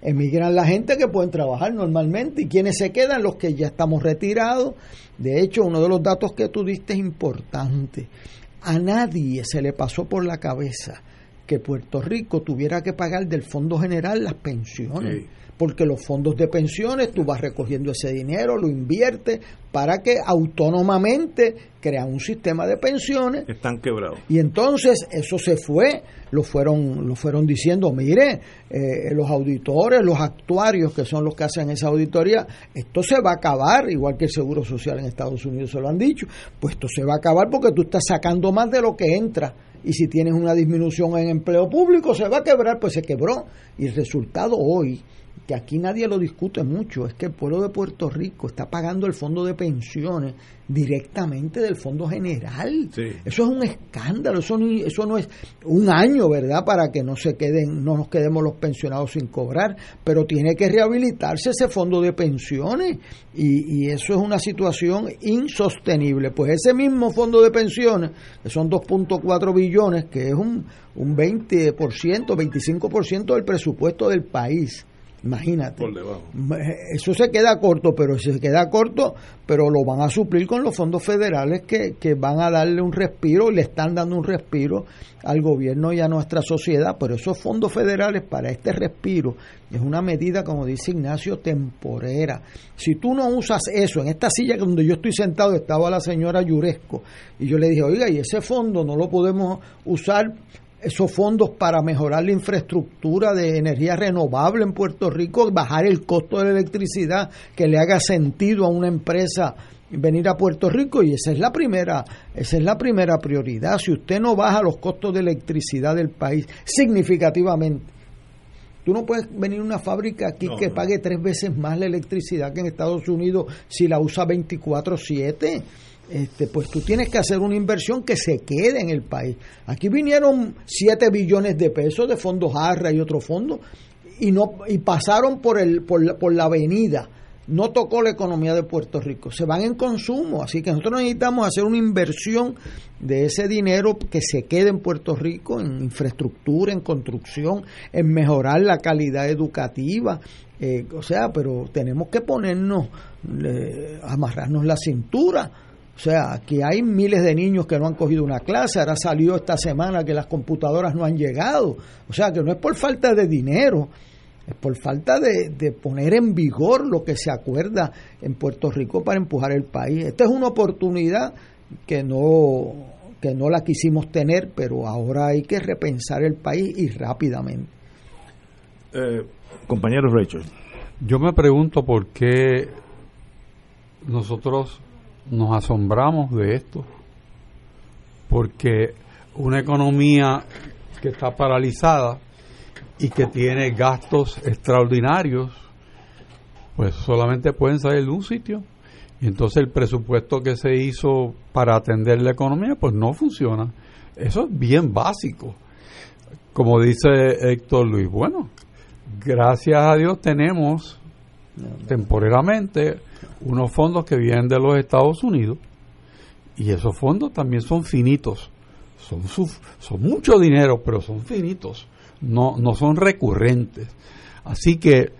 Emigran la gente que pueden trabajar normalmente y quienes se quedan los que ya estamos retirados. De hecho, uno de los datos que tú diste es importante. A nadie se le pasó por la cabeza que Puerto Rico tuviera que pagar del Fondo General las pensiones porque los fondos de pensiones tú vas recogiendo ese dinero, lo inviertes para que autónomamente crean un sistema de pensiones. Están quebrados. Y entonces eso se fue, lo fueron, lo fueron diciendo, mire, eh, los auditores, los actuarios que son los que hacen esa auditoría, esto se va a acabar, igual que el Seguro Social en Estados Unidos se lo han dicho, pues esto se va a acabar porque tú estás sacando más de lo que entra y si tienes una disminución en empleo público se va a quebrar, pues se quebró. Y el resultado hoy que aquí nadie lo discute mucho, es que el pueblo de Puerto Rico está pagando el fondo de pensiones directamente del fondo general. Eso es un escándalo, eso no, eso no es un año, ¿verdad? Para que no se queden, no nos quedemos los pensionados sin cobrar, pero tiene que rehabilitarse ese fondo de pensiones y, y eso es una situación insostenible. Pues ese mismo fondo de pensiones, que son 2.4 billones, que es un, un 20%, 25% del presupuesto del país, Imagínate. Eso se queda corto, pero se queda corto, pero lo van a suplir con los fondos federales que, que van a darle un respiro y le están dando un respiro al gobierno y a nuestra sociedad. Pero esos fondos federales para este respiro es una medida, como dice Ignacio, temporera. Si tú no usas eso, en esta silla donde yo estoy sentado estaba la señora Yuresco y yo le dije, oiga, y ese fondo no lo podemos usar esos fondos para mejorar la infraestructura de energía renovable en Puerto Rico, bajar el costo de la electricidad, que le haga sentido a una empresa venir a Puerto Rico y esa es la primera, esa es la primera prioridad. Si usted no baja los costos de electricidad del país significativamente, tú no puedes venir a una fábrica aquí que pague tres veces más la electricidad que en Estados Unidos si la usa 24/7 este, pues tú tienes que hacer una inversión que se quede en el país. Aquí vinieron 7 billones de pesos de fondos Jarra y otros fondos y no y pasaron por el por la, por la avenida. No tocó la economía de Puerto Rico. Se van en consumo, así que nosotros necesitamos hacer una inversión de ese dinero que se quede en Puerto Rico en infraestructura, en construcción, en mejorar la calidad educativa, eh, o sea, pero tenemos que ponernos, amarrarnos la cintura o sea, aquí hay miles de niños que no han cogido una clase, ahora salió esta semana que las computadoras no han llegado. O sea, que no es por falta de dinero, es por falta de, poner en vigor lo que se acuerda en Puerto Rico para empujar el país. Esta es una oportunidad que no, que no la quisimos tener, pero ahora hay que repensar el país y rápidamente. Eh, compañero Rachel. Yo me pregunto por qué nosotros nos asombramos de esto, porque una economía que está paralizada y que tiene gastos extraordinarios, pues solamente pueden salir de un sitio. Y entonces el presupuesto que se hizo para atender la economía, pues no funciona. Eso es bien básico. Como dice Héctor Luis, bueno, gracias a Dios tenemos temporalmente unos fondos que vienen de los Estados Unidos y esos fondos también son finitos. Son, son mucho dinero, pero son finitos, no, no son recurrentes. Así que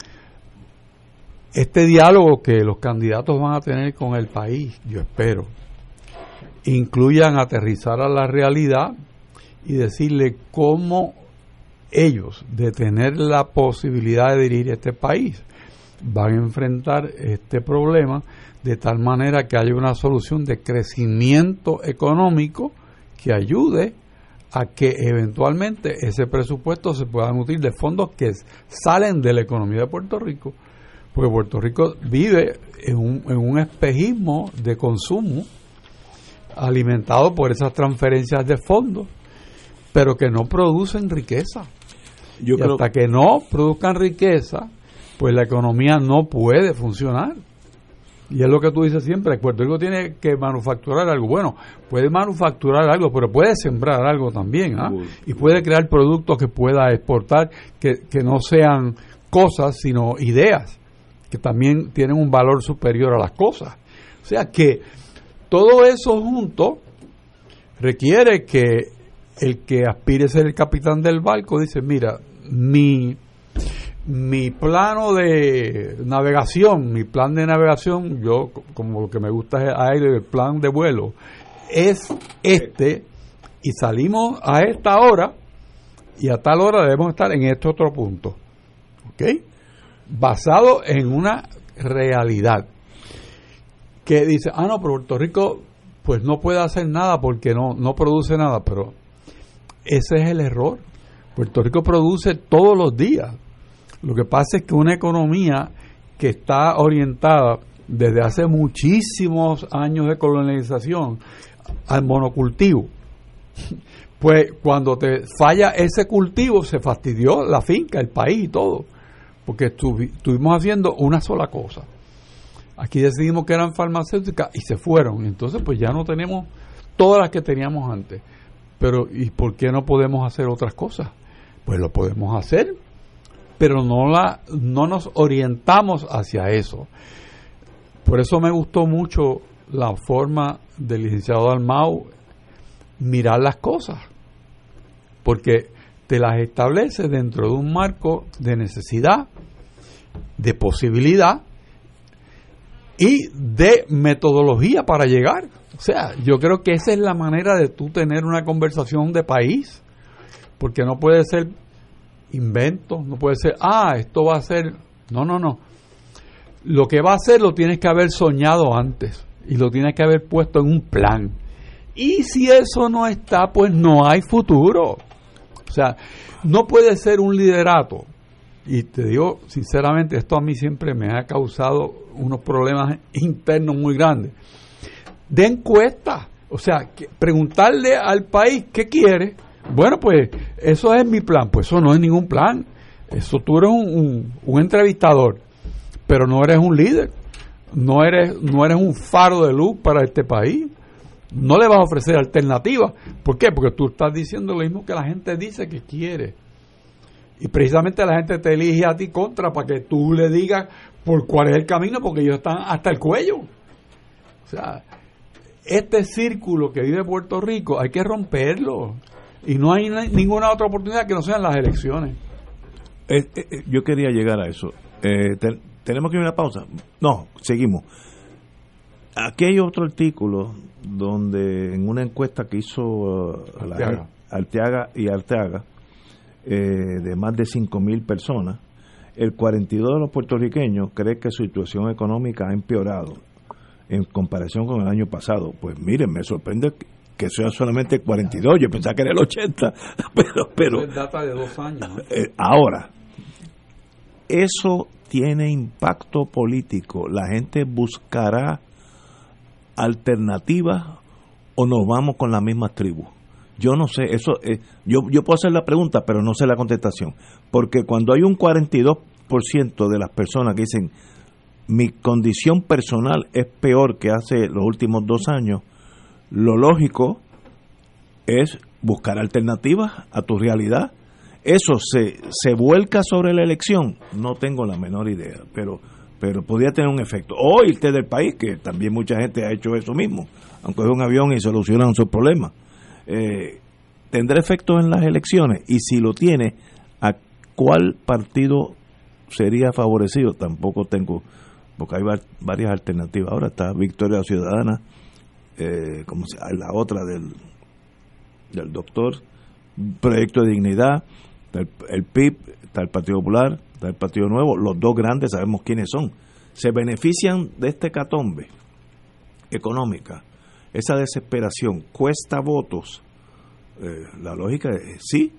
este diálogo que los candidatos van a tener con el país, yo espero, incluyan aterrizar a la realidad y decirle cómo ellos, de tener la posibilidad de dirigir este país, van a enfrentar este problema de tal manera que haya una solución de crecimiento económico que ayude a que eventualmente ese presupuesto se pueda nutrir de fondos que salen de la economía de Puerto Rico, porque Puerto Rico vive en un, en un espejismo de consumo alimentado por esas transferencias de fondos, pero que no producen riqueza. Yo y hasta que no produzcan riqueza, pues la economía no puede funcionar. Y es lo que tú dices siempre, Puerto Rico tiene que manufacturar algo. Bueno, puede manufacturar algo, pero puede sembrar algo también. ¿ah? Y puede crear productos que pueda exportar, que, que no sean cosas, sino ideas, que también tienen un valor superior a las cosas. O sea que todo eso junto requiere que el que aspire a ser el capitán del barco dice, mira, mi mi plano de navegación, mi plan de navegación, yo como lo que me gusta es aire, el plan de vuelo, es este y salimos a esta hora y a tal hora debemos estar en este otro punto. ¿Ok? Basado en una realidad que dice, ah, no, pero Puerto Rico pues no puede hacer nada porque no, no produce nada, pero ese es el error. Puerto Rico produce todos los días lo que pasa es que una economía que está orientada desde hace muchísimos años de colonización al monocultivo, pues cuando te falla ese cultivo se fastidió la finca, el país y todo, porque estuvimos haciendo una sola cosa. Aquí decidimos que eran farmacéuticas y se fueron, entonces pues ya no tenemos todas las que teníamos antes. Pero ¿y por qué no podemos hacer otras cosas? Pues lo podemos hacer, pero no, la, no nos orientamos hacia eso. Por eso me gustó mucho la forma del licenciado Almau mirar las cosas, porque te las establece dentro de un marco de necesidad, de posibilidad y de metodología para llegar. O sea, yo creo que esa es la manera de tú tener una conversación de país, porque no puede ser invento, no puede ser, ah, esto va a ser, no, no, no. Lo que va a ser lo tienes que haber soñado antes y lo tienes que haber puesto en un plan. Y si eso no está, pues no hay futuro. O sea, no puede ser un liderato. Y te digo, sinceramente, esto a mí siempre me ha causado unos problemas internos muy grandes. De encuesta. O sea, preguntarle al país qué quiere bueno, pues eso es mi plan. Pues eso no es ningún plan. Eso tú eres un, entrevistador, pero no eres un líder. No eres, no eres un faro de luz para este país. No le vas a ofrecer alternativas. ¿Por qué? Porque tú estás diciendo lo mismo que la gente dice que quiere. Y precisamente la gente te elige a ti contra para que tú le digas por cuál es el camino, porque ellos están hasta el cuello. O sea, este círculo que vive Puerto Rico hay que romperlo. Y no hay ninguna otra oportunidad que no sean las elecciones. Eh, eh, eh, yo quería llegar a eso. ¿Tenemos que ir a una pausa? No, seguimos. Aquí hay otro artículo donde en una encuesta que hizo uh, Arteaga. y Arteaga, de más de 5.000 personas, el 42 de los puertorriqueños cree que su situación económica ha empeorado en comparación con el año pasado. Pues miren, me sorprende que sea solamente 42, yo pensaba que era el 80, pero... pero data de dos años. Eh, ahora, eso tiene impacto político. La gente buscará alternativas o nos vamos con las mismas tribus. Yo no sé, eso eh, yo, yo puedo hacer la pregunta, pero no sé la contestación. Porque cuando hay un 42% de las personas que dicen mi condición personal es peor que hace los últimos dos años, lo lógico es buscar alternativas a tu realidad. Eso se, se vuelca sobre la elección, no tengo la menor idea, pero, pero podría tener un efecto. O irte del país, que también mucha gente ha hecho eso mismo, aunque es un avión y solucionan sus problemas. Eh, ¿Tendrá efecto en las elecciones? Y si lo tiene, ¿a cuál partido sería favorecido? Tampoco tengo, porque hay varias alternativas. Ahora está Victoria Ciudadana, eh, como la otra del, del doctor, Proyecto de Dignidad, el, PIB, está el Partido Popular, está el Partido Nuevo, los dos grandes sabemos quiénes son. Se benefician de este catombe económica, esa desesperación, cuesta votos. Eh, la lógica es sí,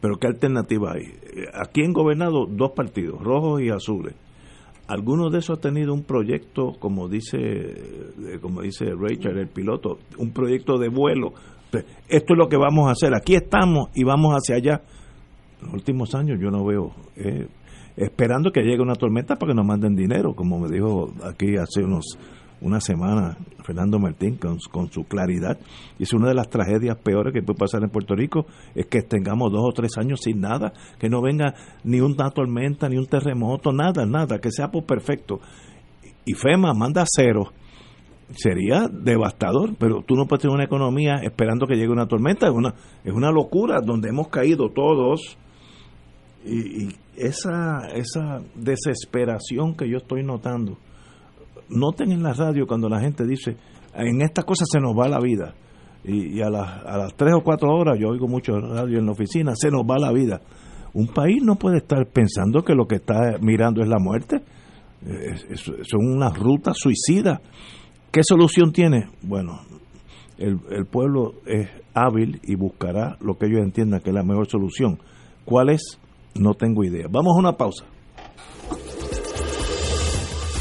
pero ¿qué alternativa hay? Aquí han gobernado dos partidos, rojos y azules algunos de esos han tenido un proyecto, como dice, eh, como dice Rachel, el piloto, un proyecto de vuelo. Esto es lo que vamos a hacer. Aquí estamos y vamos hacia allá. Los últimos años yo no veo, eh, esperando que llegue una tormenta para que nos manden dinero, como me dijo aquí hace unos una semana Fernando Martín con, su claridad. Y es una de las tragedias peores que puede pasar en Puerto Rico, es que tengamos dos o tres años sin nada, que no venga ni una tormenta, ni un terremoto, nada, nada, que sea por perfecto. Y FEMA manda cero. Sería devastador, pero tú no puedes tener una economía esperando que llegue una tormenta, es una, es una locura donde hemos caído todos. Y, y esa, esa desesperación que yo estoy notando, noten en la radio cuando la gente dice, en estas cosas se nos va la vida. Y, a, las, a las tres o cuatro horas, yo oigo mucho radio en la oficina, se nos va la vida. Un país no puede estar pensando que lo que está mirando es la muerte. son unas rutas suicidas. ¿Qué solución tiene? Bueno, el, el pueblo es hábil y buscará lo que ellos entiendan que es la mejor solución. ¿Cuál es? No tengo idea. Vamos a una pausa.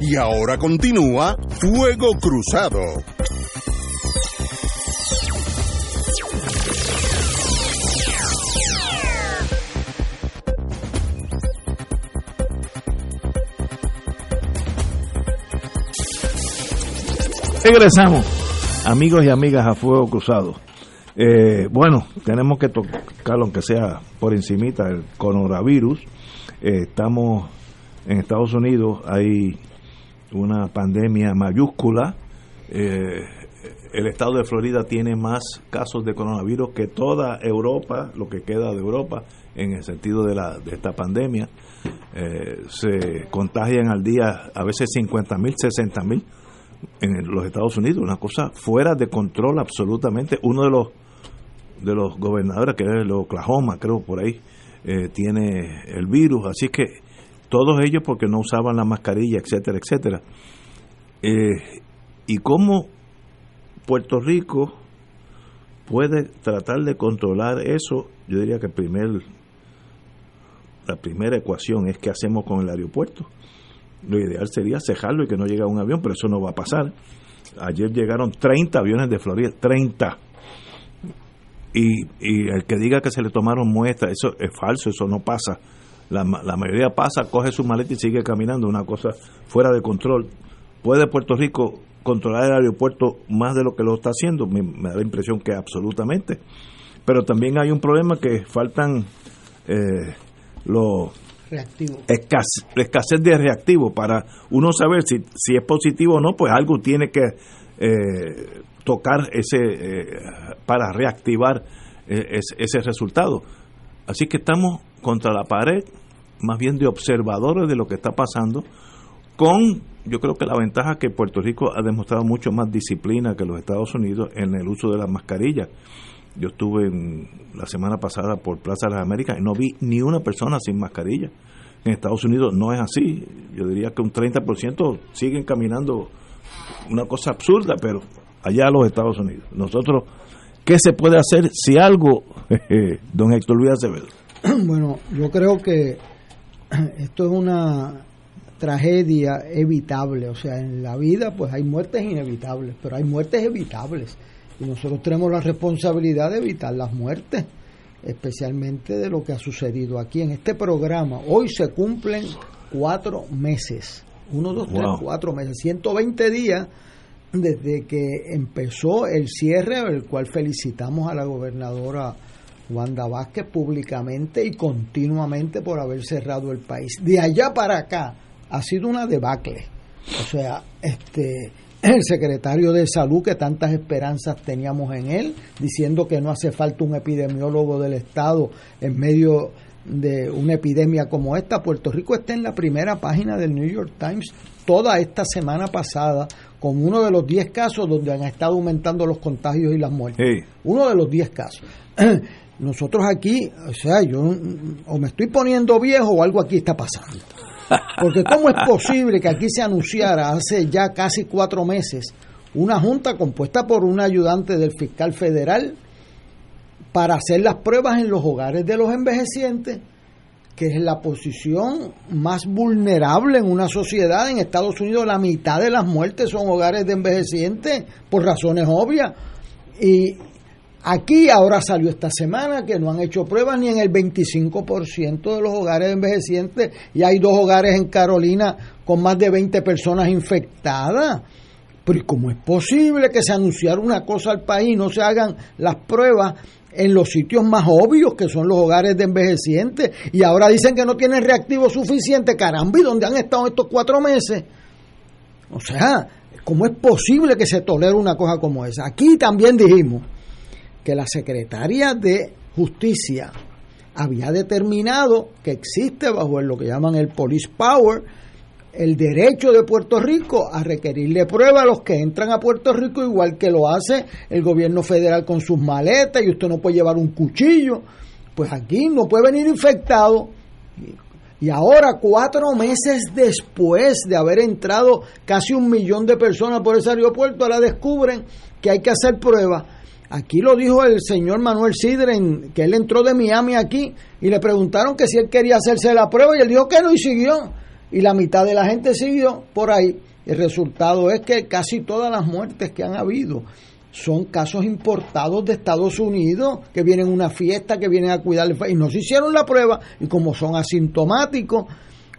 Y ahora continúa Fuego Cruzado. Regresamos, amigos y amigas a Fuego Cruzado. Eh, bueno, tenemos que tocarlo, aunque sea por encimita, el coronavirus. Eh, estamos en Estados Unidos, hay una pandemia mayúscula. Eh, el estado de Florida tiene más casos de coronavirus que toda Europa, lo que queda de Europa, en el sentido de, la, de esta pandemia. se contagian al día a veces 50 mil, 60 mil en los Estados Unidos, una cosa fuera de control absolutamente. Uno de los de los gobernadores, que es el Oklahoma, creo por ahí, eh, tiene el virus, así que todos ellos porque no usaban la mascarilla, etcétera, etcétera. Eh, y cómo Puerto Rico puede tratar de controlar eso, yo diría que el primer, la primera ecuación es qué hacemos con el aeropuerto lo ideal sería cejarlo y que no llegue un avión, pero eso no va a pasar. Ayer llegaron 30 aviones de Florida, 30. Y, y el que diga que se le tomaron muestras, eso es falso, eso no pasa. La, la mayoría pasa, coge su maleta y sigue caminando, una cosa fuera de control. ¿Puede Puerto Rico controlar el aeropuerto más de lo que lo está haciendo? Me, me da la impresión que absolutamente. Pero también hay un problema que faltan eh, los reactivo. Escasez, escasez de reactivo para uno saber si, si es positivo o no, pues algo tiene que eh, tocar ese eh, para reactivar eh, ese, ese resultado. Así que estamos contra la pared, más bien de observadores de lo que está pasando, con yo creo que la ventaja que Puerto Rico ha demostrado mucho más disciplina que los Estados Unidos en el uso de las mascarillas. Yo estuve la semana pasada por Plaza de las Américas y no vi ni una persona sin mascarilla. En Estados Unidos no es así. Yo diría que un 30% siguen caminando una cosa absurda, pero allá los Estados Unidos. Nosotros, ¿qué se puede hacer si algo, don Héctor Luis Acevedo? Bueno, yo creo que esto es una tragedia evitable. O sea, en la vida pues hay muertes inevitables, pero hay muertes evitables. Y nosotros tenemos la responsabilidad de evitar las muertes, especialmente de lo que ha sucedido aquí en este programa. Hoy se cumplen cuatro meses, uno, dos, tres, cuatro meses, 120 días desde que empezó el cierre, el cual felicitamos a la gobernadora Wanda Vázquez públicamente y continuamente por haber cerrado el país. De allá para acá ha sido una debacle. O sea, este el secretario de salud que tantas esperanzas teníamos en él, diciendo que no hace falta un epidemiólogo del estado en medio de una epidemia como esta. Puerto Rico está en la primera página del New York Times toda esta semana pasada con uno de los 10 casos donde han estado aumentando los contagios y las muertes. Sí. Uno de los 10 casos. Nosotros aquí, o sea, yo o me estoy poniendo viejo o algo aquí está pasando. Porque ¿cómo es posible que aquí se anunciara hace ya casi cuatro meses una junta compuesta por un ayudante del fiscal federal para hacer las pruebas en los hogares de los envejecientes, que es la posición más vulnerable en una sociedad. En Estados Unidos la mitad de las muertes son hogares de envejecientes por razones obvias. Y Aquí ahora salió esta semana que no han hecho pruebas ni en el 25% de los hogares envejecientes y hay dos hogares en Carolina con más de 20 personas infectadas. Pero ¿cómo es posible que se anunciara una cosa al país y no se hagan las pruebas en los sitios más obvios, que son los hogares de envejecientes? Y ahora dicen que no tienen reactivo suficiente. Caramba, ¿y dónde han estado estos cuatro meses? O sea, ¿cómo es posible que se tolere una cosa como esa? Aquí también dijimos que la secretaria de Justicia había determinado que existe bajo lo que llaman el police power el derecho de Puerto Rico a requerirle prueba a los que entran a Puerto Rico igual que lo hace el gobierno federal con sus maletas y usted no puede llevar un cuchillo pues aquí no puede venir infectado. Y ahora cuatro meses después de haber entrado casi un millón de personas por ese aeropuerto ahora descubren que hay que hacer pruebas Aquí lo dijo el señor Manuel Sidren, que él entró de Miami aquí y le preguntaron que si él quería hacerse la prueba y él dijo que no y siguió. Y la mitad de la gente siguió por ahí. El resultado es que casi todas las muertes que han habido son casos importados de Estados Unidos, que vienen a una fiesta, que vienen a cuidar y no se hicieron la prueba y como son asintomáticos,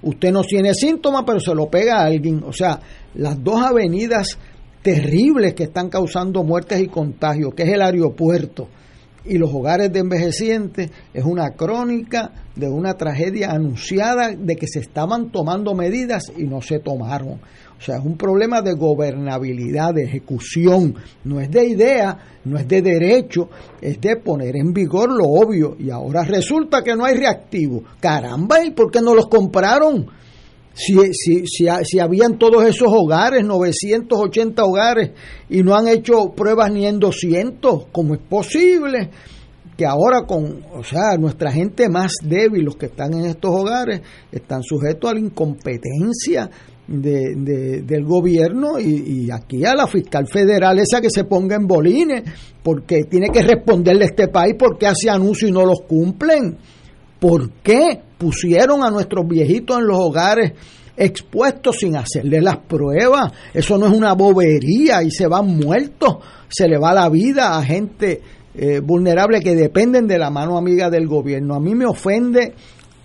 usted no tiene síntomas, pero se lo pega a alguien. O sea, las dos avenidas terribles que están causando muertes y contagios, que es el aeropuerto y los hogares de envejecientes, es una crónica de una tragedia anunciada de que se estaban tomando medidas y no se tomaron. O sea, es un problema de gobernabilidad, de ejecución, no es de idea, no es de derecho, es de poner en vigor lo obvio. Y ahora resulta que no hay reactivo. Caramba, ¿y por qué no los compraron? Si, si, si, si, habían todos esos hogares, 980 hogares, y no han hecho pruebas ni en 200, ¿cómo es posible? Que ahora con, o sea, nuestra gente más débil, los que están en estos hogares, están sujetos a la incompetencia de, del gobierno y, y, aquí a la fiscal federal esa que se ponga en bolines, porque tiene que responderle a este país porque hace anuncios y no los cumplen. ¿Por qué pusieron a nuestros viejitos en los hogares expuestos sin hacerle las pruebas? Eso no es una bobería y se van muertos, se le va la vida a gente eh, vulnerable que dependen de la mano amiga del gobierno. A mí me ofende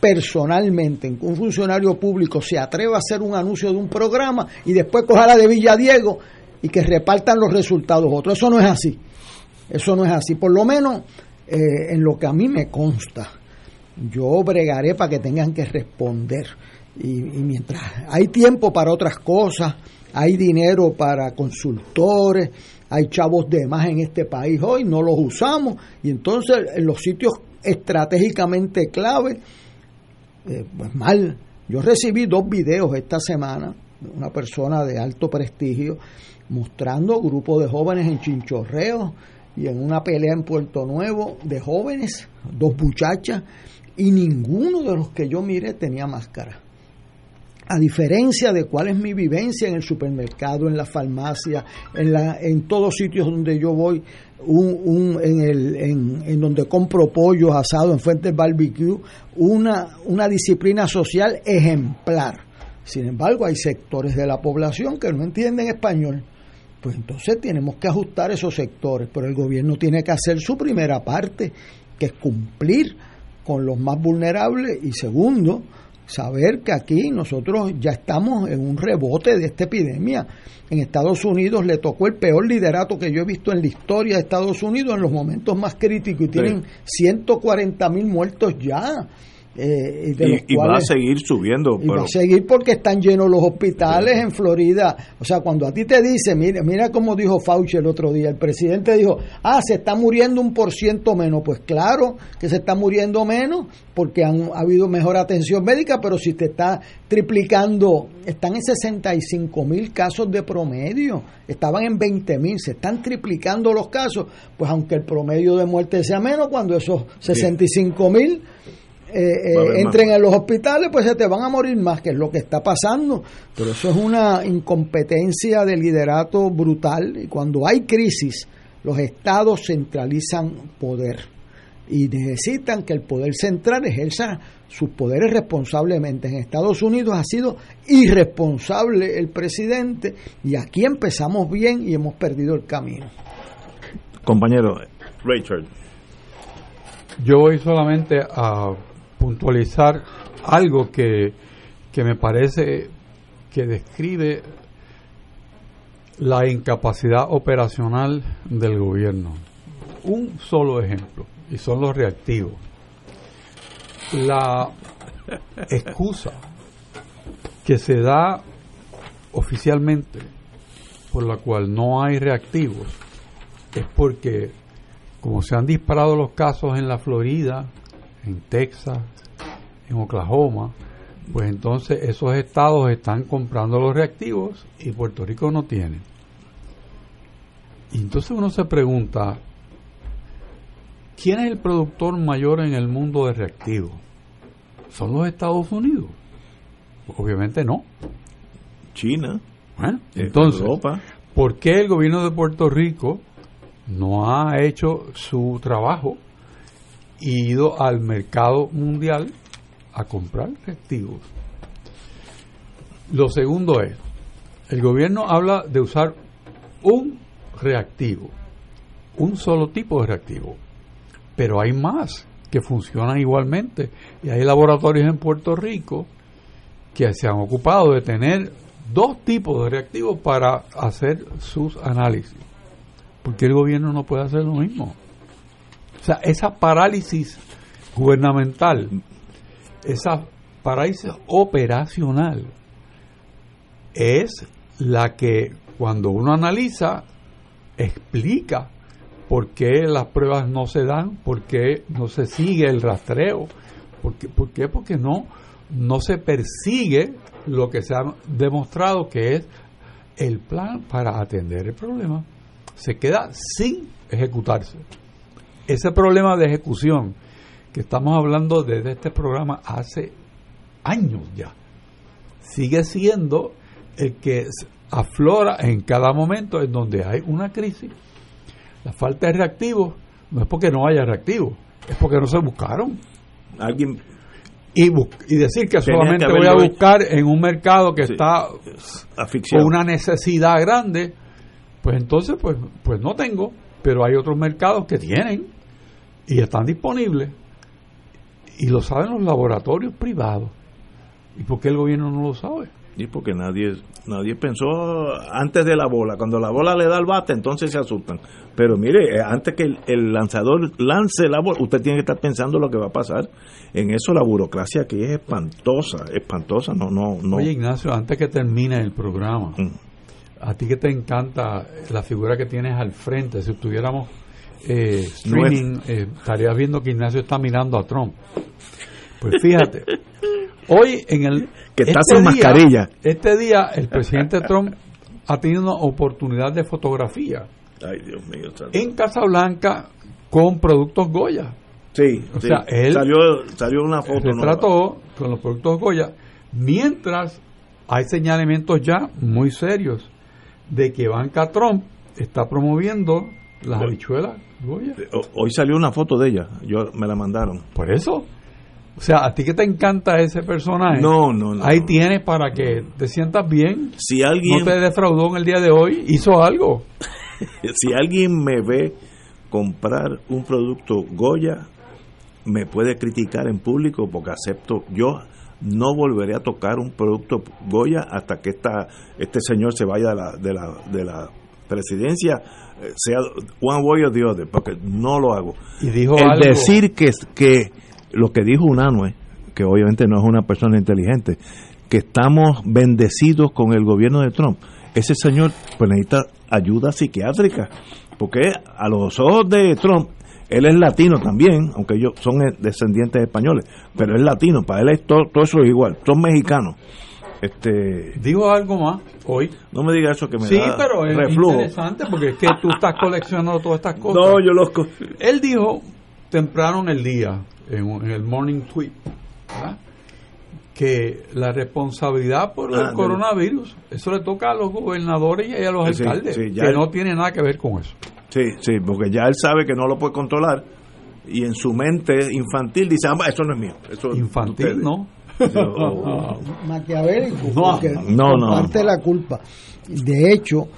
personalmente que un funcionario público se atreva a hacer un anuncio de un programa y después coja la de Villadiego y que repartan los resultados otros. Eso no es así. Eso no es así. Por lo menos eh, en lo que a mí me consta yo bregaré para que tengan que responder. Y, mientras hay tiempo para otras cosas, hay dinero para consultores, hay chavos de más en este país hoy, no los usamos. Y entonces en los sitios estratégicamente clave, eh, pues mal. Yo recibí dos videos esta semana una persona de alto prestigio mostrando grupos de jóvenes en chinchorreo y en una pelea en Puerto Nuevo de jóvenes, dos muchachas y ninguno de los que yo miré tenía máscara. A diferencia de cuál es mi vivencia en el supermercado, en la farmacia, en, la, en todos sitios donde yo voy, un, en, el, en, donde compro pollos asados en Fuentes Barbecue, una, una disciplina social ejemplar. Sin embargo, hay sectores de la población que no entienden español. Pues entonces tenemos que ajustar esos sectores, pero el gobierno tiene que hacer su primera parte, que es cumplir con los más vulnerables y segundo, saber que aquí nosotros ya estamos en un rebote de esta epidemia. En Estados Unidos le tocó el peor liderato que yo he visto en la historia de Estados Unidos en los momentos más críticos y tienen 140 mil muertos ya. Eh, y, va a seguir subiendo. Y va a seguir porque están llenos los hospitales en Florida. O sea, cuando a ti te dice, mira, mira como dijo Fauci el otro día, el presidente dijo, ah, se está muriendo un por ciento menos. Pues claro que se está muriendo menos porque han ha habido mejor atención médica, pero si te está triplicando, están en 65 mil casos de promedio, estaban en 20 mil, se están triplicando los casos, pues aunque el promedio de muerte sea menos, cuando esos 65 mil eh, eh, entren en los hospitales, pues se te van a morir más, que es lo que está pasando. Pero eso es una incompetencia de liderato brutal. Y cuando hay crisis, los estados centralizan poder y necesitan que el poder central ejerza sus poderes responsablemente. En Estados Unidos ha sido irresponsable el presidente y aquí empezamos bien y hemos perdido el camino. Compañero, Richard. Yo voy solamente a puntualizar algo que, que me parece que describe la incapacidad operacional del gobierno. Un solo ejemplo, y son los reactivos. La excusa que se da oficialmente por la cual no hay reactivos es porque como se han disparado los casos en la Florida, en Texas, en Oklahoma, pues entonces esos estados están comprando los reactivos y Puerto Rico no tiene. Y entonces uno se pregunta, ¿quién es el productor mayor en el mundo de reactivos? ¿Son los Estados Unidos? Obviamente no. China. Bueno, entonces, ¿por qué el gobierno de Puerto Rico no ha hecho su trabajo ido al mercado mundial a comprar reactivos? Lo segundo es, el gobierno habla de usar un reactivo, un solo tipo de reactivo, pero hay más que funcionan igualmente y hay laboratorios en Puerto Rico que se han ocupado de tener dos tipos de reactivos para hacer sus análisis. porque el gobierno no puede hacer lo mismo? O sea, esa parálisis gubernamental, esa parálisis operacional, es la que cuando uno analiza explica por qué las pruebas no se dan, por qué no se sigue el rastreo, por qué, por qué? porque no, no se persigue lo que se ha demostrado que es el plan para atender el problema. Se queda sin ejecutarse. Ese problema de ejecución que estamos hablando desde este programa hace años ya, sigue siendo el que aflora en cada momento en donde hay una crisis. La falta de reactivos no es porque no haya reactivos, es porque no se buscaron. Alguien y, y decir que solamente voy a buscar en un mercado que está con una necesidad grande, pues entonces pues pues no tengo, pero hay otros mercados que tienen y están disponibles y lo saben los laboratorios privados. ¿Y por qué el gobierno no lo sabe? Y porque nadie nadie pensó antes de la bola. Cuando la bola le da el bate, entonces se asustan. Pero mire, eh, antes que el, lanzador lance la bola, usted tiene que estar pensando lo que va a pasar. En eso la burocracia aquí es espantosa, espantosa. No, no, no. Oye, Ignacio, antes que termine el programa, mm. a ti que te encanta la figura que tienes al frente, si estuviéramos eh, streaming, eh, estarías viendo que Ignacio está mirando a Trump. Pues fíjate, hoy en el que está este sin mascarilla. Este día el presidente Trump ha tenido una oportunidad de fotografía Ay, Dios mío, en Casablanca con productos Goya. Sí, o sea, él salió, salió una foto. Se trató con los productos Goya, mientras hay señalamientos ya muy serios de que Banca Trump está promoviendo las habichuelas Goya. Hoy salió una foto de ella, yo me la mandaron. Por eso. O sea, a ti que te encanta ese personaje. No, no, no. Ahí tienes para que te sientas bien. Si alguien. No te defraudó en el día de hoy, hizo algo. si alguien me ve comprar un producto Goya, me puede criticar en público porque acepto. Yo no volveré a tocar un producto Goya hasta que esta, este señor se vaya de la, de la, de la presidencia eh, sea one way or the other, porque no lo hago. Y dijo el decir que, que lo que dijo Unanue, que obviamente no es una persona inteligente, que estamos bendecidos con el gobierno de Trump. Ese señor pues necesita ayuda psiquiátrica, porque a los ojos de Trump, él es latino también, aunque ellos son descendientes españoles, pero es latino, para él es todo, eso es igual, son mexicanos. Este, Digo algo más hoy. No me diga eso que me sí, pero es interesante porque es que tú estás coleccionando todas estas cosas. No, yo los. Él dijo temprano en el día, en, el morning tweet, que la responsabilidad por el ah, coronavirus, eso le toca a los gobernadores y a los alcaldes, que no tiene nada que ver con eso. Sí, sí, porque ya él sabe que no lo puede controlar y en su mente infantil dice, ah, eso no es mío. Eso infantil, no. Maquiavélico, no, no, comparte la culpa. De hecho,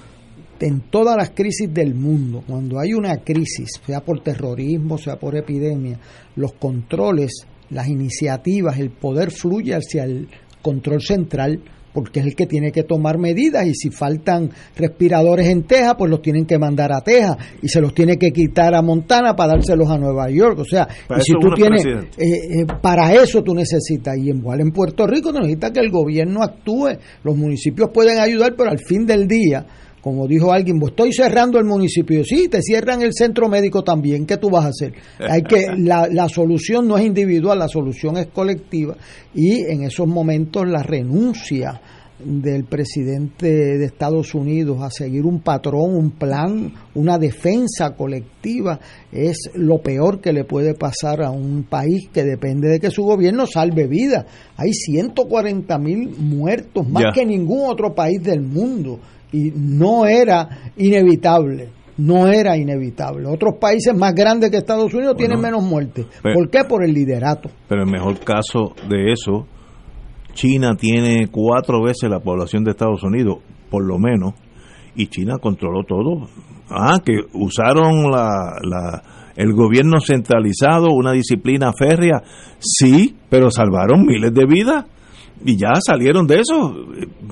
en todas las crisis del mundo, cuando hay una crisis, sea por terrorismo, sea por epidemia, los controles, las iniciativas, el poder fluye hacia el control central porque es el que tiene que tomar medidas y si faltan respiradores en Texas, pues los tienen que mandar a Texas y se los tiene que quitar a Montana para dárselos a Nueva York. O sea, y si tú tienes, eh, eh, para eso tú necesitas, y igual en Puerto Rico, necesitas que el gobierno actúe, los municipios pueden ayudar, pero al fin del día, como dijo alguien, pues estoy cerrando el municipio. Sí, te cierran el centro médico también. ¿Qué tú vas a hacer? Hay que la, la solución no es individual, la solución es colectiva y en esos momentos la renuncia del presidente de Estados Unidos a seguir un patrón, un plan, una defensa colectiva es lo peor que le puede pasar a un país que depende de que su gobierno salve vidas. Hay 140 mil muertos, más que ningún otro país del mundo y no era inevitable. No era inevitable. Otros países más grandes que Estados Unidos tienen menos muertes. ¿Por qué? Por el liderato. Pero el mejor caso de eso, China tiene cuatro veces la población de Estados Unidos, por lo menos, y China controló todo. Ah, que usaron la, la, el gobierno centralizado, una disciplina férrea, sí, pero salvaron miles de vidas y ya salieron de eso.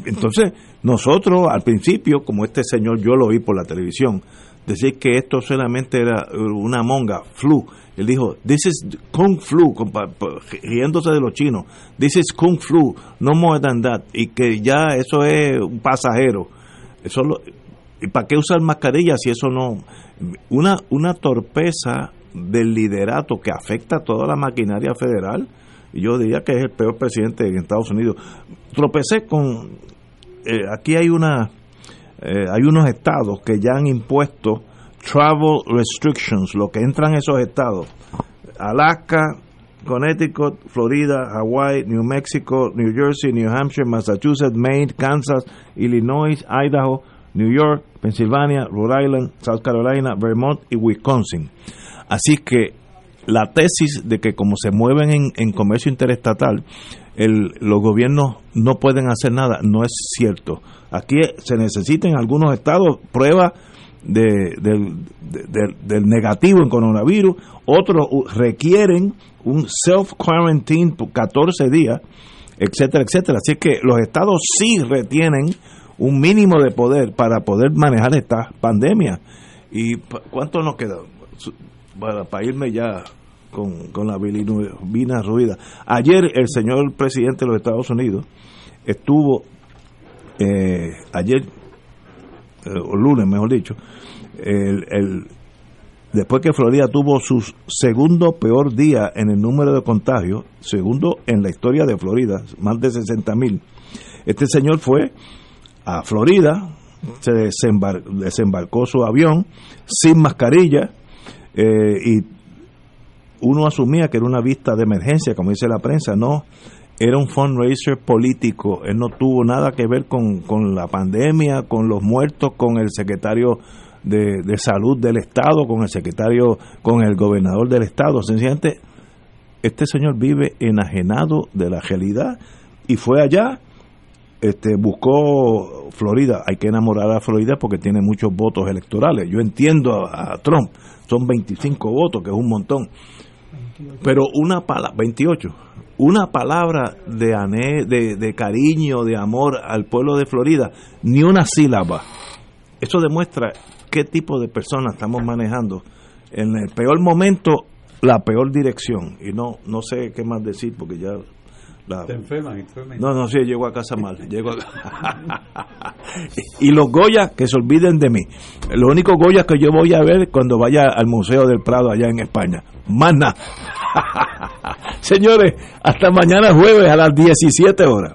Entonces, nosotros al principio, como este señor yo lo vi por la televisión, decir que esto solamente era una monga, flu. Él dijo, this is kung flu, riéndose de los chinos, this is kung flu, no more than that, y que ya eso es un pasajero. Eso ¿Y para qué usar mascarilla si eso no? Una, una torpeza del liderato que afecta a toda la maquinaria federal, yo diría que es el peor presidente en Estados Unidos. Tropecé con eh, aquí hay una eh, hay unos estados que ya han impuesto travel restrictions, lo que entran esos estados. Alaska, Connecticut, Florida, Hawaii, New Mexico, New Jersey, New Hampshire, Massachusetts, Maine, Kansas, Illinois, Idaho, New York, Pennsylvania, Rhode Island, South Carolina, Vermont y Wisconsin. Así que la tesis de que como se mueven en, en comercio interestatal, el, los gobiernos no pueden hacer nada, no es cierto. Aquí se necesitan en algunos estados pruebas de, del negativo en coronavirus, otros requieren un self-quarantine por 14 días, etcétera, etcétera. Así que los estados sí retienen un mínimo de poder para poder manejar esta pandemia. ¿Y cuánto nos queda? Para, para irme ya con, la bilirubina ruida. Ayer el señor presidente de los Estados Unidos estuvo, eh, ayer, eh, o lunes mejor dicho, el, después que Florida tuvo su segundo peor día en el número de contagios, segundo en la historia de Florida, más de 60 mil, este señor fue a Florida, se desembarcó su avión sin mascarilla eh, y uno asumía que era una vista de emergencia, como dice la prensa, no, era un fundraiser político, él no tuvo nada que ver con, la pandemia, con los muertos, con el secretario de, salud del Estado, con el secretario, con el gobernador del Estado, sencillamente este señor vive enajenado de la realidad y fue allá, este, buscó Florida, hay que enamorar a Florida porque tiene muchos votos electorales, yo entiendo a Trump, son 25 votos, que es un montón, pero una palabra, 28, una palabra de, ané, de, de cariño, de amor al pueblo de Florida, ni una sílaba. Eso demuestra qué tipo de personas estamos manejando. En el peor momento, la peor dirección. Y no, no sé qué más decir porque ya no, no, sí, llego a casa mal. Llego y los Goyas, que se olviden de mí. Los únicos Goyas que yo voy a ver cuando vaya al Museo del Prado allá en España. Más nada. Señores, hasta mañana jueves a las 17 horas.